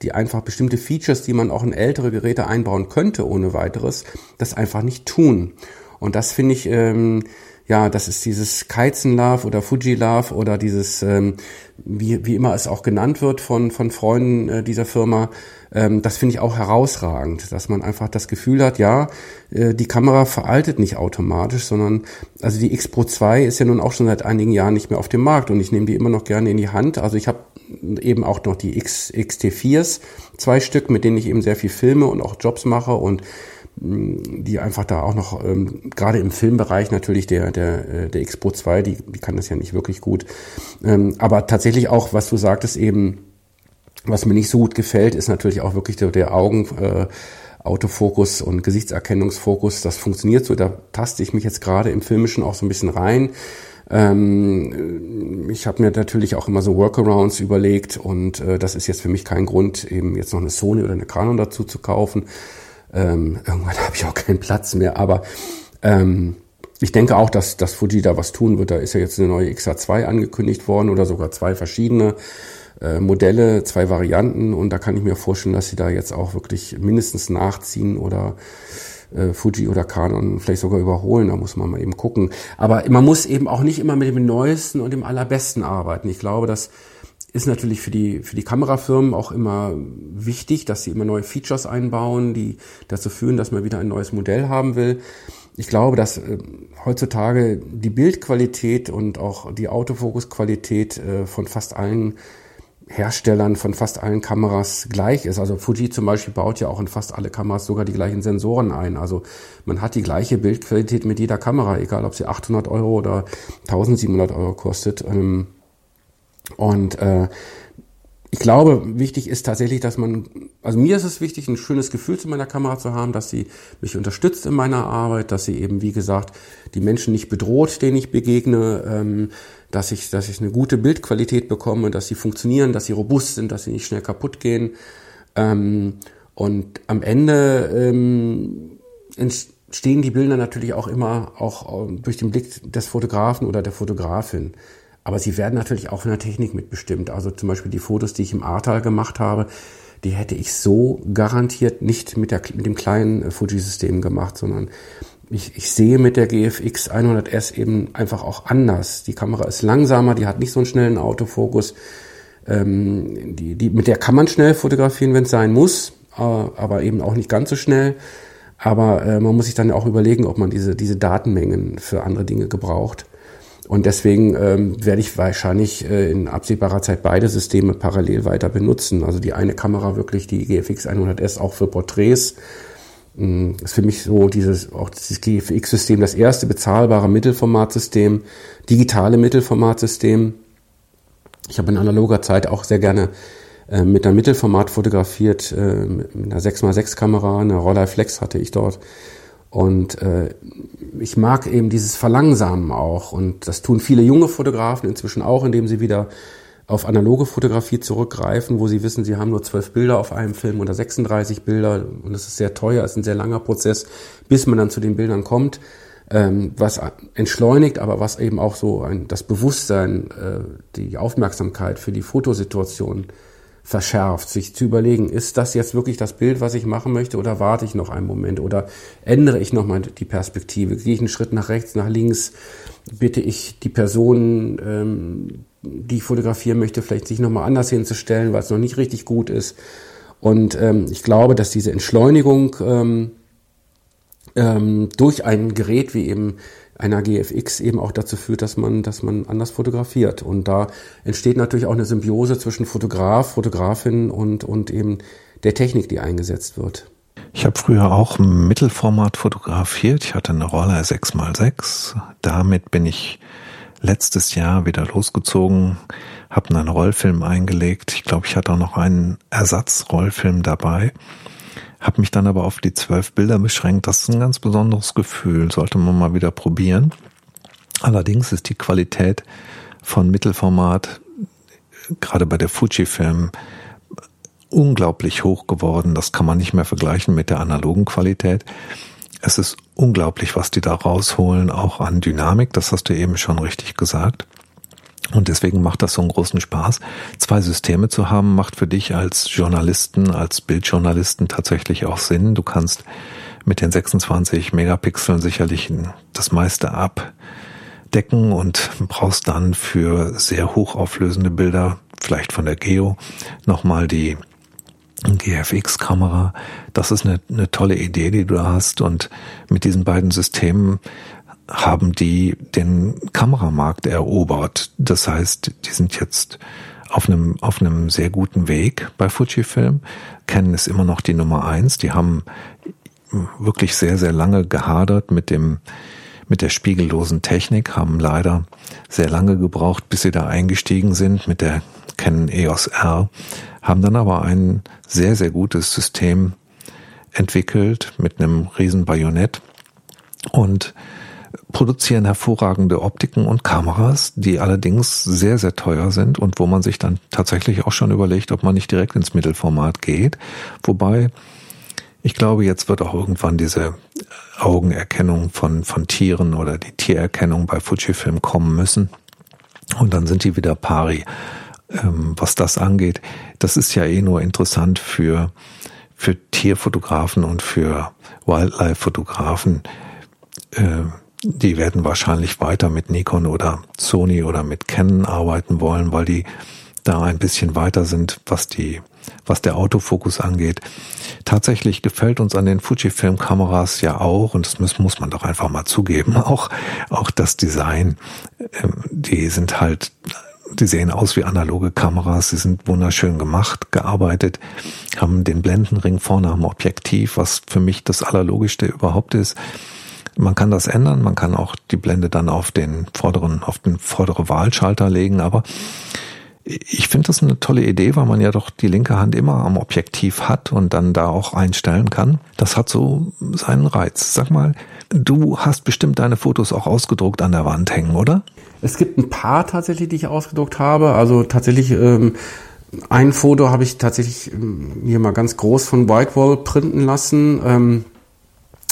die einfach bestimmte Features, die man auch in ältere Geräte einbauen könnte ohne weiteres, das einfach nicht tun. Und das finde ich, ähm, ja, das ist dieses Kaizen Love oder Fuji Love oder dieses, ähm, wie, wie immer es auch genannt wird von, von Freunden äh, dieser Firma, ähm, das finde ich auch herausragend, dass man einfach das Gefühl hat, ja, äh, die Kamera veraltet nicht automatisch, sondern also die X Pro 2 ist ja nun auch schon seit einigen Jahren nicht mehr auf dem Markt und ich nehme die immer noch gerne in die Hand. Also ich habe eben auch noch die X, XT4s, zwei Stück, mit denen ich eben sehr viel filme und auch Jobs mache und die einfach da auch noch, ähm, gerade im Filmbereich natürlich der, der, äh, der X Pro 2, die, die kann das ja nicht wirklich gut. Ähm, aber tatsächlich auch, was du sagtest, eben was mir nicht so gut gefällt, ist natürlich auch wirklich der, der Augen. Äh, Autofokus und Gesichtserkennungsfokus, das funktioniert so. Da taste ich mich jetzt gerade im Filmischen auch so ein bisschen rein. Ähm, ich habe mir natürlich auch immer so Workarounds überlegt und äh, das ist jetzt für mich kein Grund, eben jetzt noch eine Sony oder eine Canon dazu zu kaufen. Ähm, irgendwann [LAUGHS] habe ich auch keinen Platz mehr, aber ähm, ich denke auch, dass, dass Fuji da was tun wird. Da ist ja jetzt eine neue XH2 angekündigt worden oder sogar zwei verschiedene. Äh, Modelle, zwei Varianten und da kann ich mir vorstellen, dass sie da jetzt auch wirklich mindestens nachziehen oder äh, Fuji oder Canon vielleicht sogar überholen, da muss man mal eben gucken. Aber man muss eben auch nicht immer mit dem Neuesten und dem Allerbesten arbeiten. Ich glaube, das ist natürlich für die, für die Kamerafirmen auch immer wichtig, dass sie immer neue Features einbauen, die dazu führen, dass man wieder ein neues Modell haben will. Ich glaube, dass äh, heutzutage die Bildqualität und auch die Autofokusqualität äh, von fast allen Herstellern von fast allen Kameras gleich ist. Also Fuji zum Beispiel baut ja auch in fast alle Kameras sogar die gleichen Sensoren ein. Also man hat die gleiche Bildqualität mit jeder Kamera, egal ob sie 800 Euro oder 1700 Euro kostet. Ähm, und äh, ich glaube, wichtig ist tatsächlich, dass man, also mir ist es wichtig, ein schönes Gefühl zu meiner Kamera zu haben, dass sie mich unterstützt in meiner Arbeit, dass sie eben, wie gesagt, die Menschen nicht bedroht, denen ich begegne, ähm, dass ich, dass ich eine gute Bildqualität bekomme, dass sie funktionieren, dass sie robust sind, dass sie nicht schnell kaputt gehen. Ähm, und am Ende ähm, entstehen die Bilder natürlich auch immer auch äh, durch den Blick des Fotografen oder der Fotografin. Aber sie werden natürlich auch von der Technik mitbestimmt. Also zum Beispiel die Fotos, die ich im Ahrtal gemacht habe, die hätte ich so garantiert nicht mit, der, mit dem kleinen äh, Fuji-System gemacht, sondern ich, ich sehe mit der GFX 100S eben einfach auch anders. Die Kamera ist langsamer, die hat nicht so einen schnellen Autofokus. Ähm, die, die, mit der kann man schnell fotografieren, wenn es sein muss, äh, aber eben auch nicht ganz so schnell. Aber äh, man muss sich dann auch überlegen, ob man diese, diese Datenmengen für andere Dinge gebraucht. Und deswegen ähm, werde ich wahrscheinlich äh, in absehbarer Zeit beide Systeme parallel weiter benutzen. Also die eine Kamera wirklich, die GFX 100S auch für Porträts. Das mm, ist für mich so dieses, auch dieses GFX-System, das erste bezahlbare Mittelformatsystem, digitale Mittelformatsystem. Ich habe in analoger Zeit auch sehr gerne äh, mit einer Mittelformat fotografiert, äh, mit einer 6x6 Kamera, eine Rolleiflex hatte ich dort Und äh, ich mag eben dieses Verlangsamen auch. Und das tun viele junge Fotografen inzwischen auch, indem sie wieder auf analoge Fotografie zurückgreifen, wo sie wissen, sie haben nur zwölf Bilder auf einem Film oder 36 Bilder. Und das ist sehr teuer, ist ein sehr langer Prozess, bis man dann zu den Bildern kommt, ähm, was entschleunigt, aber was eben auch so ein, das Bewusstsein, äh, die Aufmerksamkeit für die Fotosituation verschärft, sich zu überlegen, ist das jetzt wirklich das Bild, was ich machen möchte, oder warte ich noch einen Moment oder ändere ich nochmal die Perspektive, gehe ich einen Schritt nach rechts, nach links, bitte ich die Person, ähm, die ich fotografieren möchte, vielleicht sich nochmal anders hinzustellen, weil es noch nicht richtig gut ist. Und ähm, ich glaube, dass diese Entschleunigung ähm, ähm, durch ein Gerät wie eben einer GFX eben auch dazu führt, dass man, dass man anders fotografiert. Und da entsteht natürlich auch eine Symbiose zwischen Fotograf, Fotografin und, und eben der Technik, die eingesetzt wird. Ich habe früher auch Mittelformat fotografiert. Ich hatte eine Roller 6x6. Damit bin ich letztes Jahr wieder losgezogen, habe einen Rollfilm eingelegt. Ich glaube, ich hatte auch noch einen Ersatzrollfilm dabei. Habe mich dann aber auf die zwölf Bilder beschränkt. Das ist ein ganz besonderes Gefühl, sollte man mal wieder probieren. Allerdings ist die Qualität von Mittelformat, gerade bei der Fujifilm, unglaublich hoch geworden. Das kann man nicht mehr vergleichen mit der analogen Qualität. Es ist unglaublich, was die da rausholen, auch an Dynamik. Das hast du eben schon richtig gesagt. Und deswegen macht das so einen großen Spaß. Zwei Systeme zu haben, macht für dich als Journalisten, als Bildjournalisten tatsächlich auch Sinn. Du kannst mit den 26 Megapixeln sicherlich das meiste abdecken und brauchst dann für sehr hochauflösende Bilder, vielleicht von der Geo, nochmal die GFX-Kamera. Das ist eine, eine tolle Idee, die du hast. Und mit diesen beiden Systemen haben die den Kameramarkt erobert. Das heißt, die sind jetzt auf einem, auf einem sehr guten Weg bei Fujifilm. Canon ist immer noch die Nummer eins. Die haben wirklich sehr, sehr lange gehadert mit dem, mit der spiegellosen Technik, haben leider sehr lange gebraucht, bis sie da eingestiegen sind mit der Canon EOS R, haben dann aber ein sehr, sehr gutes System entwickelt mit einem riesen Bajonett und produzieren hervorragende Optiken und Kameras, die allerdings sehr, sehr teuer sind und wo man sich dann tatsächlich auch schon überlegt, ob man nicht direkt ins Mittelformat geht. Wobei, ich glaube, jetzt wird auch irgendwann diese Augenerkennung von, von Tieren oder die Tiererkennung bei Fujifilm kommen müssen. Und dann sind die wieder pari ähm, was das angeht. Das ist ja eh nur interessant für, für Tierfotografen und für Wildlife-Fotografen. Äh, die werden wahrscheinlich weiter mit Nikon oder Sony oder mit Canon arbeiten wollen, weil die da ein bisschen weiter sind, was die, was der Autofokus angeht. Tatsächlich gefällt uns an den Fujifilm-Kameras ja auch, und das muss, muss man doch einfach mal zugeben, [LAUGHS] auch, auch das Design. Ähm, die sind halt die sehen aus wie analoge Kameras, sie sind wunderschön gemacht, gearbeitet, haben den Blendenring vorne am Objektiv, was für mich das Allerlogischste überhaupt ist. Man kann das ändern, man kann auch die Blende dann auf den vorderen, auf den vordere Wahlschalter legen, aber ich finde das eine tolle Idee, weil man ja doch die linke Hand immer am Objektiv hat und dann da auch einstellen kann. Das hat so seinen Reiz. Sag mal, du hast bestimmt deine Fotos auch ausgedruckt an der Wand hängen, oder? Es gibt ein paar tatsächlich, die ich ausgedruckt habe. Also tatsächlich ähm, ein Foto habe ich tatsächlich ähm, hier mal ganz groß von Whitewall printen lassen. Ähm,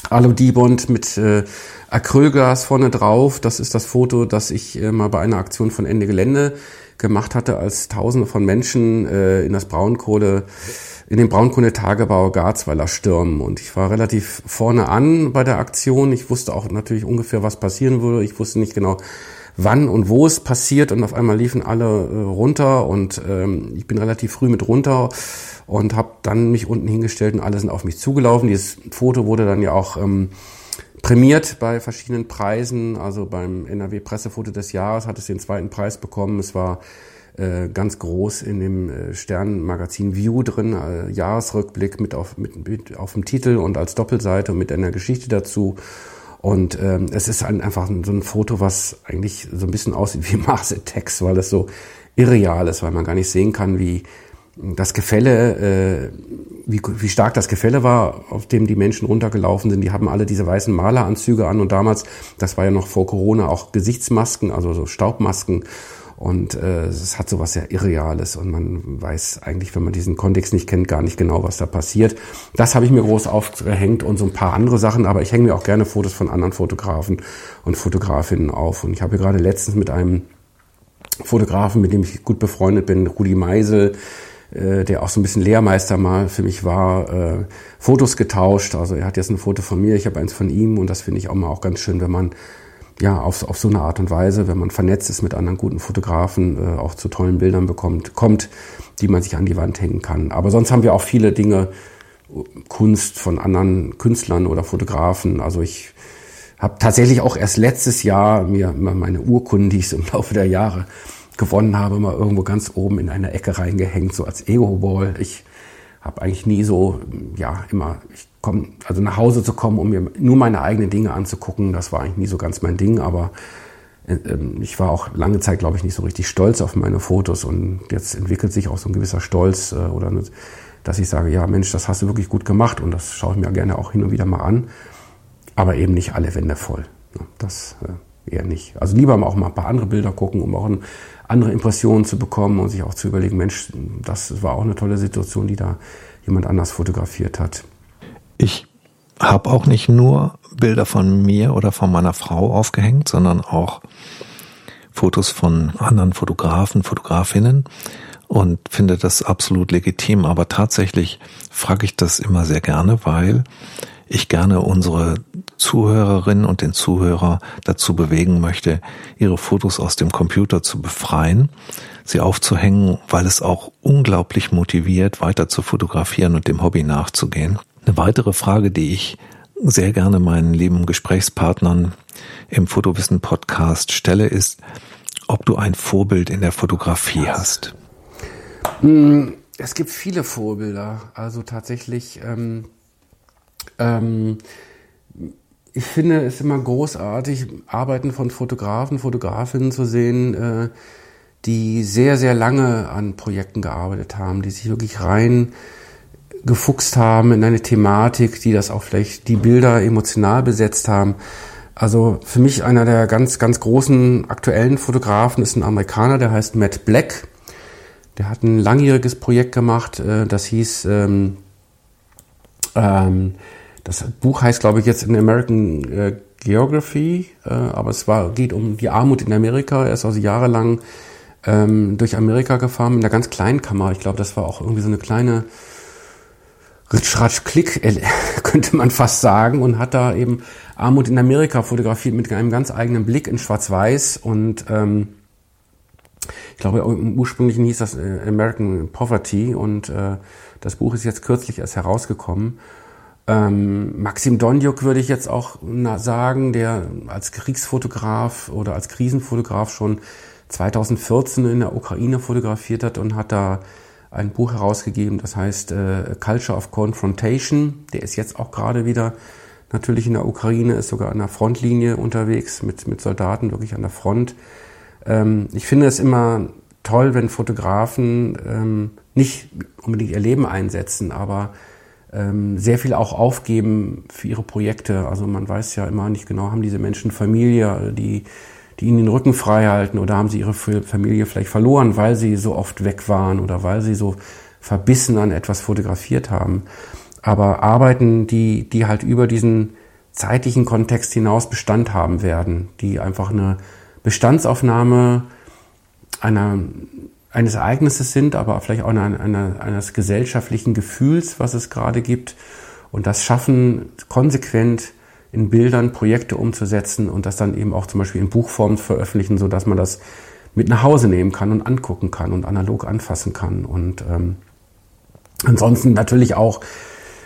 Alu-Dibond mit äh, Acrylglas vorne drauf. Das ist das Foto, das ich äh, mal bei einer Aktion von Ende Gelände gemacht hatte, als Tausende von Menschen äh, in das Braunkohle in den Braunkohletagebau Garzweiler stürmen. Und ich war relativ vorne an bei der Aktion. Ich wusste auch natürlich ungefähr, was passieren würde. Ich wusste nicht genau, wann und wo es passiert und auf einmal liefen alle äh, runter und ähm, ich bin relativ früh mit runter und habe dann mich unten hingestellt und alle sind auf mich zugelaufen. Dieses Foto wurde dann ja auch ähm, prämiert bei verschiedenen Preisen, also beim NRW Pressefoto des Jahres hat es den zweiten Preis bekommen. Es war äh, ganz groß in dem äh, Sternenmagazin View drin, äh, Jahresrückblick mit auf, mit, mit auf dem Titel und als Doppelseite und mit einer Geschichte dazu. Und ähm, es ist ein, einfach so ein Foto, was eigentlich so ein bisschen aussieht wie [LAUGHS] Mars Attacks, weil es so irreal ist, weil man gar nicht sehen kann, wie das Gefälle, äh, wie, wie stark das Gefälle war, auf dem die Menschen runtergelaufen sind. Die haben alle diese weißen Maleranzüge an und damals, das war ja noch vor Corona, auch Gesichtsmasken, also so Staubmasken. Und äh, es hat so was sehr Irreales und man weiß eigentlich, wenn man diesen Kontext nicht kennt, gar nicht genau, was da passiert. Das habe ich mir groß aufgehängt und so ein paar andere Sachen, aber ich hänge mir auch gerne Fotos von anderen Fotografen und Fotografinnen auf. Und ich habe gerade letztens mit einem Fotografen, mit dem ich gut befreundet bin, Rudi Meisel, äh, der auch so ein bisschen Lehrmeister mal für mich war, äh, Fotos getauscht. Also er hat jetzt ein Foto von mir, ich habe eins von ihm und das finde ich auch mal auch ganz schön, wenn man ja auf, auf so eine Art und Weise, wenn man vernetzt ist mit anderen guten Fotografen, äh, auch zu tollen Bildern bekommt, kommt, die man sich an die Wand hängen kann. Aber sonst haben wir auch viele Dinge, Kunst von anderen Künstlern oder Fotografen. Also ich habe tatsächlich auch erst letztes Jahr mir meine Urkunden, die ich so im Laufe der Jahre gewonnen habe, mal irgendwo ganz oben in einer Ecke reingehängt, so als Ego-Ball. Ich habe eigentlich nie so, ja, immer, ich komme, also nach Hause zu kommen, um mir nur meine eigenen Dinge anzugucken, das war eigentlich nie so ganz mein Ding, aber äh, ähm, ich war auch lange Zeit, glaube ich, nicht so richtig stolz auf meine Fotos und jetzt entwickelt sich auch so ein gewisser Stolz äh, oder dass ich sage, ja Mensch, das hast du wirklich gut gemacht und das schaue ich mir gerne auch hin und wieder mal an, aber eben nicht alle Wände voll. Das äh, eher nicht. Also lieber auch mal ein paar andere Bilder gucken, um auch andere Impressionen zu bekommen und sich auch zu überlegen, Mensch, das war auch eine tolle Situation, die da jemand anders fotografiert hat. Ich habe auch nicht nur Bilder von mir oder von meiner Frau aufgehängt, sondern auch Fotos von anderen Fotografen, Fotografinnen und finde das absolut legitim. Aber tatsächlich frage ich das immer sehr gerne, weil ich gerne unsere Zuhörerinnen und den Zuhörer dazu bewegen möchte, ihre Fotos aus dem Computer zu befreien, sie aufzuhängen, weil es auch unglaublich motiviert, weiter zu fotografieren und dem Hobby nachzugehen. Eine weitere Frage, die ich sehr gerne meinen lieben Gesprächspartnern im Fotowissen Podcast stelle, ist, ob du ein Vorbild in der Fotografie hast. Hm, es gibt viele Vorbilder. Also tatsächlich ähm, ähm, ich finde es immer großartig, Arbeiten von Fotografen, Fotografinnen zu sehen, äh, die sehr, sehr lange an Projekten gearbeitet haben, die sich wirklich rein gefuchst haben in eine Thematik, die das auch vielleicht die Bilder emotional besetzt haben. Also für mich einer der ganz, ganz großen aktuellen Fotografen ist ein Amerikaner, der heißt Matt Black. Der hat ein langjähriges Projekt gemacht, äh, das hieß ähm, ähm, das Buch heißt, glaube ich, jetzt in American äh, Geography, äh, aber es war, geht um die Armut in Amerika. Er ist also jahrelang ähm, durch Amerika gefahren mit einer ganz kleinen Kamera. Ich glaube, das war auch irgendwie so eine kleine Ritsch-Ratsch-Klick, äh, [LAUGHS] könnte man fast sagen, und hat da eben Armut in Amerika fotografiert mit einem ganz eigenen Blick in Schwarz-Weiß und ähm, ich glaube, im ursprünglichen hieß das äh, American Poverty und äh, das Buch ist jetzt kürzlich erst herausgekommen. Ähm, Maxim Donjuk würde ich jetzt auch sagen, der als Kriegsfotograf oder als Krisenfotograf schon 2014 in der Ukraine fotografiert hat und hat da ein Buch herausgegeben, das heißt äh, Culture of Confrontation. Der ist jetzt auch gerade wieder natürlich in der Ukraine, ist sogar an der Frontlinie unterwegs mit, mit Soldaten wirklich an der Front. Ähm, ich finde es immer toll, wenn Fotografen ähm, nicht unbedingt ihr Leben einsetzen, aber ähm, sehr viel auch aufgeben für ihre Projekte. Also man weiß ja immer nicht genau, haben diese Menschen Familie, die, die ihnen den Rücken frei halten oder haben sie ihre Familie vielleicht verloren, weil sie so oft weg waren oder weil sie so verbissen an etwas fotografiert haben. Aber Arbeiten, die, die halt über diesen zeitlichen Kontext hinaus Bestand haben werden, die einfach eine Bestandsaufnahme einer eines Ereignisses sind, aber vielleicht auch einer, einer, eines gesellschaftlichen Gefühls, was es gerade gibt. Und das schaffen, konsequent in Bildern Projekte umzusetzen und das dann eben auch zum Beispiel in Buchform veröffentlichen, so dass man das mit nach Hause nehmen kann und angucken kann und analog anfassen kann. Und ähm, ansonsten natürlich auch,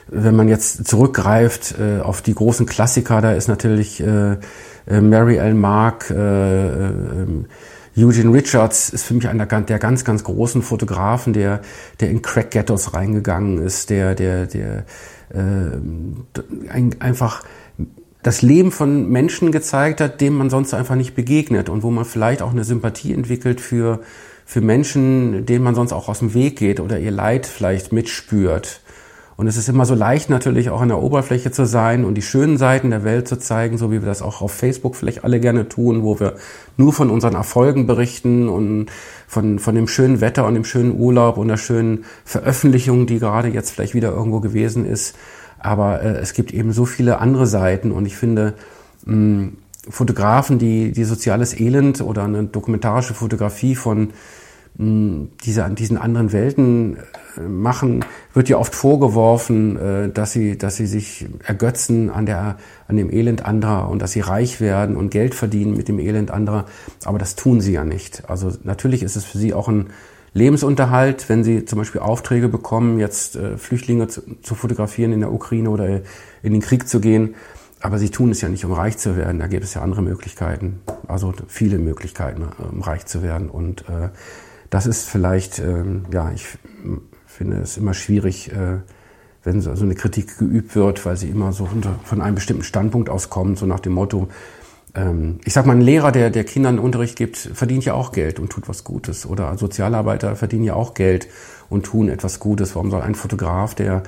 wenn man jetzt zurückgreift äh, auf die großen Klassiker, da ist natürlich äh, äh Mary L. Mark, äh, äh, ähm, Eugene Richards ist für mich einer der ganz, ganz großen Fotografen, der, der in Crack-Ghettos reingegangen ist, der, der, der äh, ein, einfach das Leben von Menschen gezeigt hat, dem man sonst einfach nicht begegnet und wo man vielleicht auch eine Sympathie entwickelt für, für Menschen, denen man sonst auch aus dem Weg geht oder ihr Leid vielleicht mitspürt. Und es ist immer so leicht natürlich auch an der Oberfläche zu sein und die schönen Seiten der Welt zu zeigen, so wie wir das auch auf Facebook vielleicht alle gerne tun, wo wir nur von unseren Erfolgen berichten und von, von dem schönen Wetter und dem schönen Urlaub und der schönen Veröffentlichung, die gerade jetzt vielleicht wieder irgendwo gewesen ist. Aber äh, es gibt eben so viele andere Seiten und ich finde, mh, Fotografen, die, die soziales Elend oder eine dokumentarische Fotografie von mh, dieser, diesen anderen Welten äh, machen, wird ja oft vorgeworfen, äh, dass sie, dass sie sich ergötzen an der, an dem Elend anderer und dass sie reich werden und Geld verdienen mit dem Elend anderer. Aber das tun sie ja nicht. Also natürlich ist es für sie auch ein Lebensunterhalt, wenn sie zum Beispiel Aufträge bekommen, jetzt äh, Flüchtlinge zu, zu fotografieren in der Ukraine oder in den Krieg zu gehen. Aber sie tun es ja nicht, um reich zu werden. Da gibt es ja andere Möglichkeiten, also viele Möglichkeiten, um reich zu werden. Und äh, das ist vielleicht, ähm, ja, ich finde es immer schwierig, äh, wenn so, eine Kritik geübt wird, weil sie immer so von einem bestimmten Standpunkt auskommt, so nach dem Motto, ähm, ich sag mal, ein Lehrer, der, der Kindern Unterricht gibt, verdient ja auch Geld und tut was Gutes. Oder Sozialarbeiter verdienen ja auch Geld und tun etwas Gutes. Warum soll ein Fotograf, der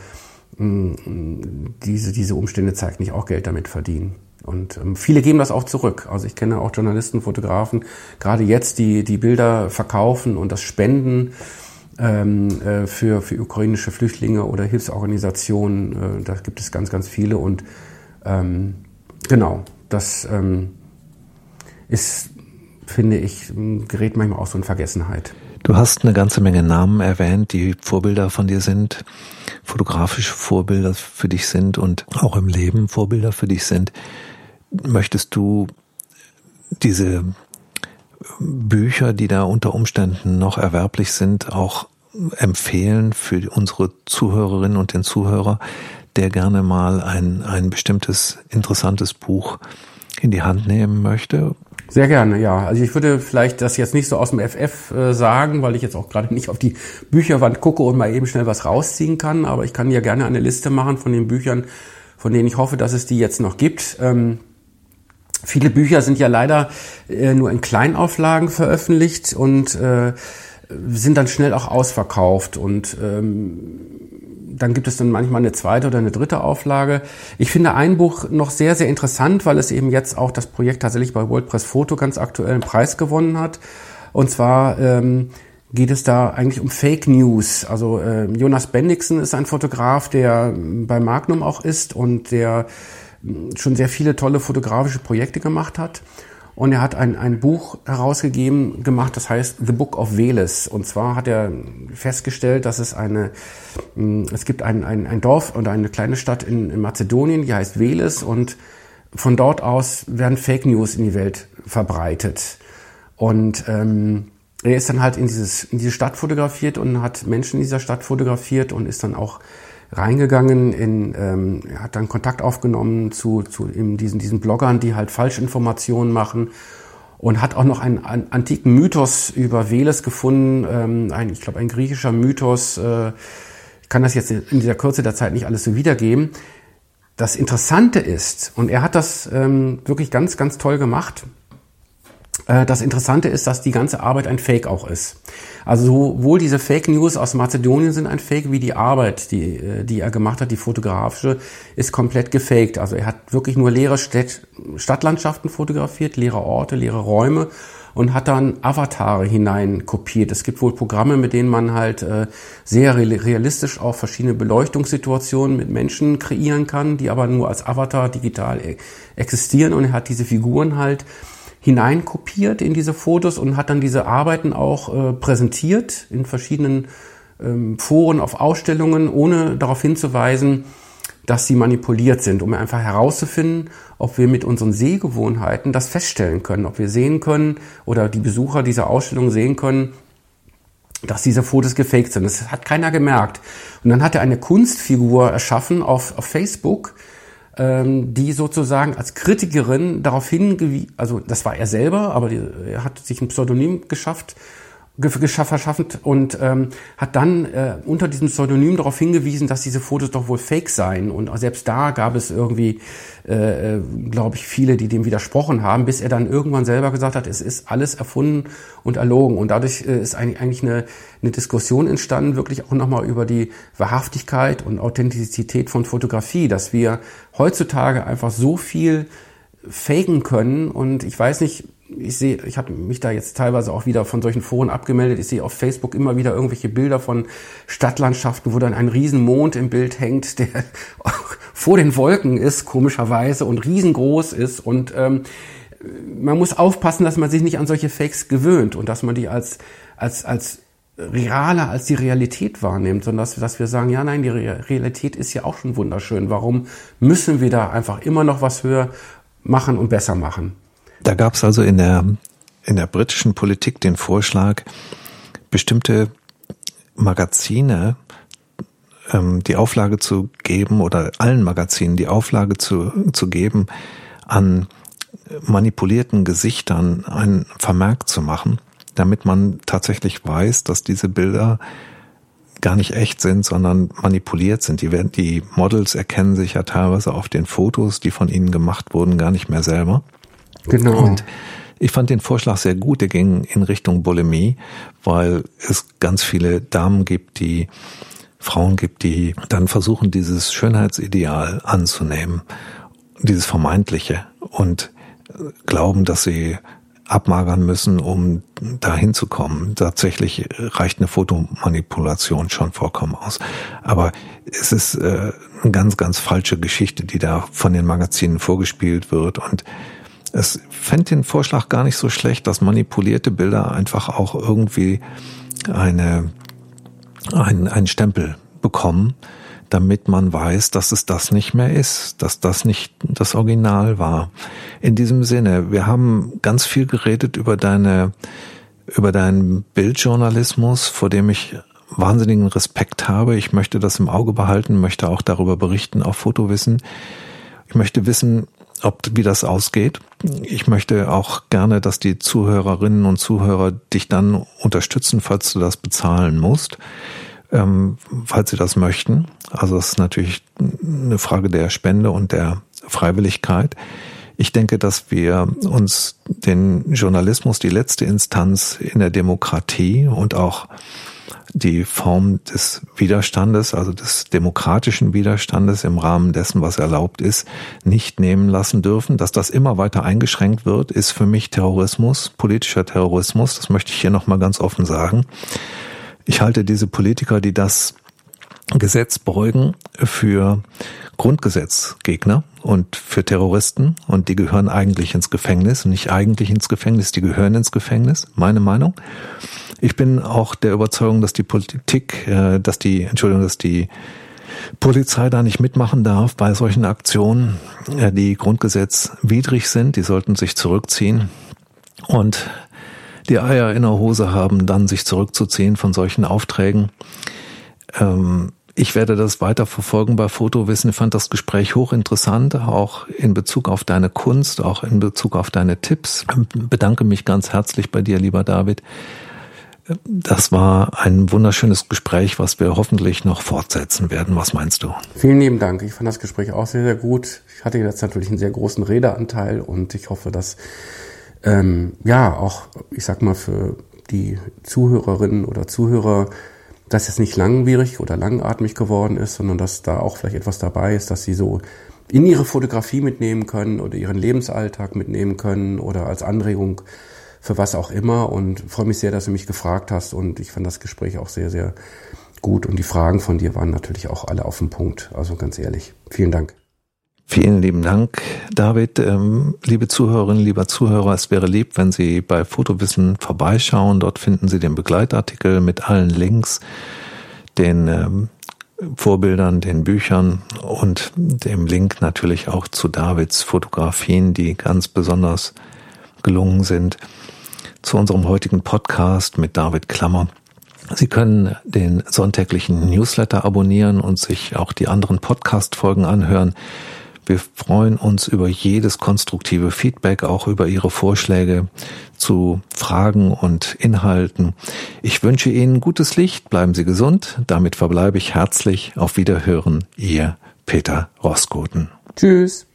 mh, mm, diese, diese Umstände zeigt, nicht auch Geld damit verdienen? Und ähm, viele geben das auch zurück. Also ich kenne auch Journalisten, Fotografen, gerade jetzt, die die Bilder verkaufen und das spenden ähm, äh, für, für ukrainische Flüchtlinge oder Hilfsorganisationen. Äh, da gibt es ganz, ganz viele. Und ähm, genau, das ähm, ist, finde ich, gerät manchmal auch so in Vergessenheit. Du hast eine ganze Menge Namen erwähnt, die Vorbilder von dir sind, fotografische Vorbilder für dich sind und auch im Leben Vorbilder für dich sind. Möchtest du diese Bücher, die da unter Umständen noch erwerblich sind, auch empfehlen für unsere Zuhörerinnen und den Zuhörer, der gerne mal ein, ein bestimmtes interessantes Buch in die Hand nehmen möchte? Sehr gerne, ja. Also ich würde vielleicht das jetzt nicht so aus dem FF äh, sagen, weil ich jetzt auch gerade nicht auf die Bücherwand gucke und mal eben schnell was rausziehen kann. Aber ich kann ja gerne eine Liste machen von den Büchern, von denen ich hoffe, dass es die jetzt noch gibt. Ähm, Viele Bücher sind ja leider äh, nur in Kleinauflagen veröffentlicht und äh, sind dann schnell auch ausverkauft und ähm, dann gibt es dann manchmal eine zweite oder eine dritte Auflage. Ich finde ein Buch noch sehr, sehr interessant, weil es eben jetzt auch das Projekt tatsächlich bei WordPress Photo ganz aktuell einen Preis gewonnen hat. Und zwar ähm, geht es da eigentlich um Fake News. Also äh, Jonas Bendixen ist ein Fotograf, der bei Magnum auch ist und der schon sehr viele tolle fotografische Projekte gemacht hat. Und er hat ein, ein Buch herausgegeben, gemacht, das heißt The Book of Veles. Und zwar hat er festgestellt, dass es eine, es gibt ein, ein, ein Dorf oder eine kleine Stadt in, in Mazedonien, die heißt Veles. Und von dort aus werden Fake News in die Welt verbreitet. Und ähm, er ist dann halt in, dieses, in diese Stadt fotografiert und hat Menschen in dieser Stadt fotografiert und ist dann auch reingegangen, in, ähm, hat dann Kontakt aufgenommen zu, zu eben diesen, diesen Bloggern, die halt Falschinformationen machen und hat auch noch einen, einen antiken Mythos über Veles gefunden, ähm, ein, ich glaube ein griechischer Mythos. Äh, ich kann das jetzt in dieser Kürze der Zeit nicht alles so wiedergeben. Das Interessante ist, und er hat das ähm, wirklich ganz, ganz toll gemacht, das Interessante ist, dass die ganze Arbeit ein Fake auch ist. Also sowohl diese Fake News aus Mazedonien sind ein Fake, wie die Arbeit, die, äh, die er gemacht hat, die fotografische, ist komplett gefaked. Also er hat wirklich nur leere Stadt, Stadtlandschaften fotografiert, leere Orte, leere Räume und hat dann Avatare hinein kopiert. Es gibt wohl Programme, mit denen man halt äh, sehr realistisch auch verschiedene Beleuchtungssituationen mit Menschen kreieren kann, die aber nur als Avatar digital e-, existieren und er hat diese Figuren halt hineinkopiert in diese Fotos und hat dann diese Arbeiten auch äh, präsentiert in verschiedenen ähm, Foren auf Ausstellungen, ohne darauf hinzuweisen, dass sie manipuliert sind, um einfach herauszufinden, ob wir mit unseren Sehgewohnheiten das feststellen können, ob wir sehen können oder die Besucher dieser Ausstellung sehen können, dass diese Fotos gefaked sind. Das hat keiner gemerkt. Und dann hat er eine Kunstfigur erschaffen auf, auf Facebook, ähm, die sozusagen als Kritikerin darauf hingewiesen, also das war er selber, aber die, er hat sich ein Pseudonym geschafft verschaffend und ähm, hat dann äh, unter diesem Pseudonym darauf hingewiesen, dass diese Fotos doch wohl fake seien. Und selbst da gab es irgendwie, äh, äh glaube ich, viele, die dem widersprochen haben, bis er dann irgendwann selber gesagt hat, es ist alles erfunden und erlogen. Und dadurch äh, ist eigentlich eine, eine Diskussion entstanden, wirklich auch nochmal über die Wahrhaftigkeit und Authentizität von Fotografie, dass wir heutzutage einfach so viel faken können. Und ich weiß nicht, ich sehe, ich habe mich da jetzt teilweise auch wieder von solchen Foren abgemeldet. Ich sehe auf Facebook immer wieder irgendwelche Bilder von Stadtlandschaften, wo dann ein Riesenmond im Bild hängt, der [LAUGHS] vor den Wolken ist, komischerweise, und riesengroß ist. Und ähm, man muss aufpassen, dass man sich nicht an solche Fakes gewöhnt und dass man die als, als, als realer als die Realität wahrnimmt, sondern dass, dass wir sagen, ja, nein, die Realität ist ja auch schon wunderschön. Warum müssen wir da einfach immer noch was höher machen und besser machen? Da gab es also in der, in der britischen Politik den Vorschlag, bestimmte Magazine ähm, die Auflage zu geben oder allen Magazinen die Auflage zu, zu geben, an manipulierten Gesichtern einen Vermerk zu machen, damit man tatsächlich weiß, dass diese Bilder gar nicht echt sind, sondern manipuliert sind. Die, werden, die Models erkennen sich ja teilweise auf den Fotos, die von ihnen gemacht wurden, gar nicht mehr selber. Genau. Und ich fand den Vorschlag sehr gut. Der ging in Richtung Bulimie, weil es ganz viele Damen gibt, die Frauen gibt, die dann versuchen, dieses Schönheitsideal anzunehmen, dieses vermeintliche und glauben, dass sie abmagern müssen, um dahin zu kommen. Tatsächlich reicht eine Fotomanipulation schon vollkommen aus. Aber es ist äh, eine ganz, ganz falsche Geschichte, die da von den Magazinen vorgespielt wird und es fände den Vorschlag gar nicht so schlecht, dass manipulierte Bilder einfach auch irgendwie eine, ein, einen Stempel bekommen, damit man weiß, dass es das nicht mehr ist, dass das nicht das Original war. In diesem Sinne, wir haben ganz viel geredet über deine, über deinen Bildjournalismus, vor dem ich wahnsinnigen Respekt habe. Ich möchte das im Auge behalten, möchte auch darüber berichten auf Fotowissen. Ich möchte wissen, ob wie das ausgeht. Ich möchte auch gerne, dass die Zuhörerinnen und Zuhörer dich dann unterstützen, falls du das bezahlen musst, ähm, falls sie das möchten. Also es ist natürlich eine Frage der Spende und der Freiwilligkeit. Ich denke, dass wir uns den Journalismus, die letzte Instanz in der Demokratie und auch die Form des Widerstandes, also des demokratischen Widerstandes im Rahmen dessen, was erlaubt ist, nicht nehmen lassen dürfen. Dass das immer weiter eingeschränkt wird, ist für mich Terrorismus, politischer Terrorismus. Das möchte ich hier nochmal ganz offen sagen. Ich halte diese Politiker, die das Gesetz beugen, für Grundgesetzgegner und für Terroristen und die gehören eigentlich ins Gefängnis, nicht eigentlich ins Gefängnis, die gehören ins Gefängnis, meine Meinung. Ich bin auch der Überzeugung, dass die Politik, äh, dass die, Entschuldigung, dass die Polizei da nicht mitmachen darf bei solchen Aktionen, äh, die grundgesetzwidrig sind. Die sollten sich zurückziehen und die Eier in der Hose haben, dann sich zurückzuziehen von solchen Aufträgen. Ähm, ich werde das weiter verfolgen bei Fotowissen. Ich fand das Gespräch hochinteressant, auch in Bezug auf deine Kunst, auch in Bezug auf deine Tipps. Ich bedanke mich ganz herzlich bei dir, lieber David. Das war ein wunderschönes Gespräch, was wir hoffentlich noch fortsetzen werden. Was meinst du? Vielen lieben Dank. Ich fand das Gespräch auch sehr, sehr gut. Ich hatte jetzt natürlich einen sehr großen Redeanteil und ich hoffe, dass ähm, ja auch, ich sag mal, für die Zuhörerinnen oder Zuhörer, dass es nicht langwierig oder langatmig geworden ist, sondern dass da auch vielleicht etwas dabei ist, dass sie so in ihre Fotografie mitnehmen können oder ihren Lebensalltag mitnehmen können oder als Anregung für was auch immer und freue mich sehr, dass du mich gefragt hast und ich fand das Gespräch auch sehr, sehr gut und die Fragen von dir waren natürlich auch alle auf den Punkt. Also ganz ehrlich, vielen Dank. Vielen lieben Dank, David. Ähm, liebe Zuhörerinnen, lieber Zuhörer, es wäre lieb, wenn Sie bei Fotowissen vorbeischauen. Dort finden Sie den Begleitartikel mit allen Links, den ähm, Vorbildern, den Büchern und dem Link natürlich auch zu Davids Fotografien, die ganz besonders gelungen sind zu unserem heutigen Podcast mit David Klammer. Sie können den sonntäglichen Newsletter abonnieren und sich auch die anderen Podcast-Folgen anhören. Wir freuen uns über jedes konstruktive Feedback, auch über Ihre Vorschläge zu Fragen und Inhalten. Ich wünsche Ihnen gutes Licht, bleiben Sie gesund. Damit verbleibe ich herzlich. Auf Wiederhören, Ihr Peter Roskoten. Tschüss.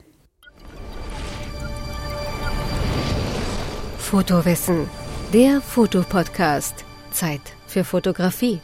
Fotowissen, der Fotopodcast. Zeit für Fotografie.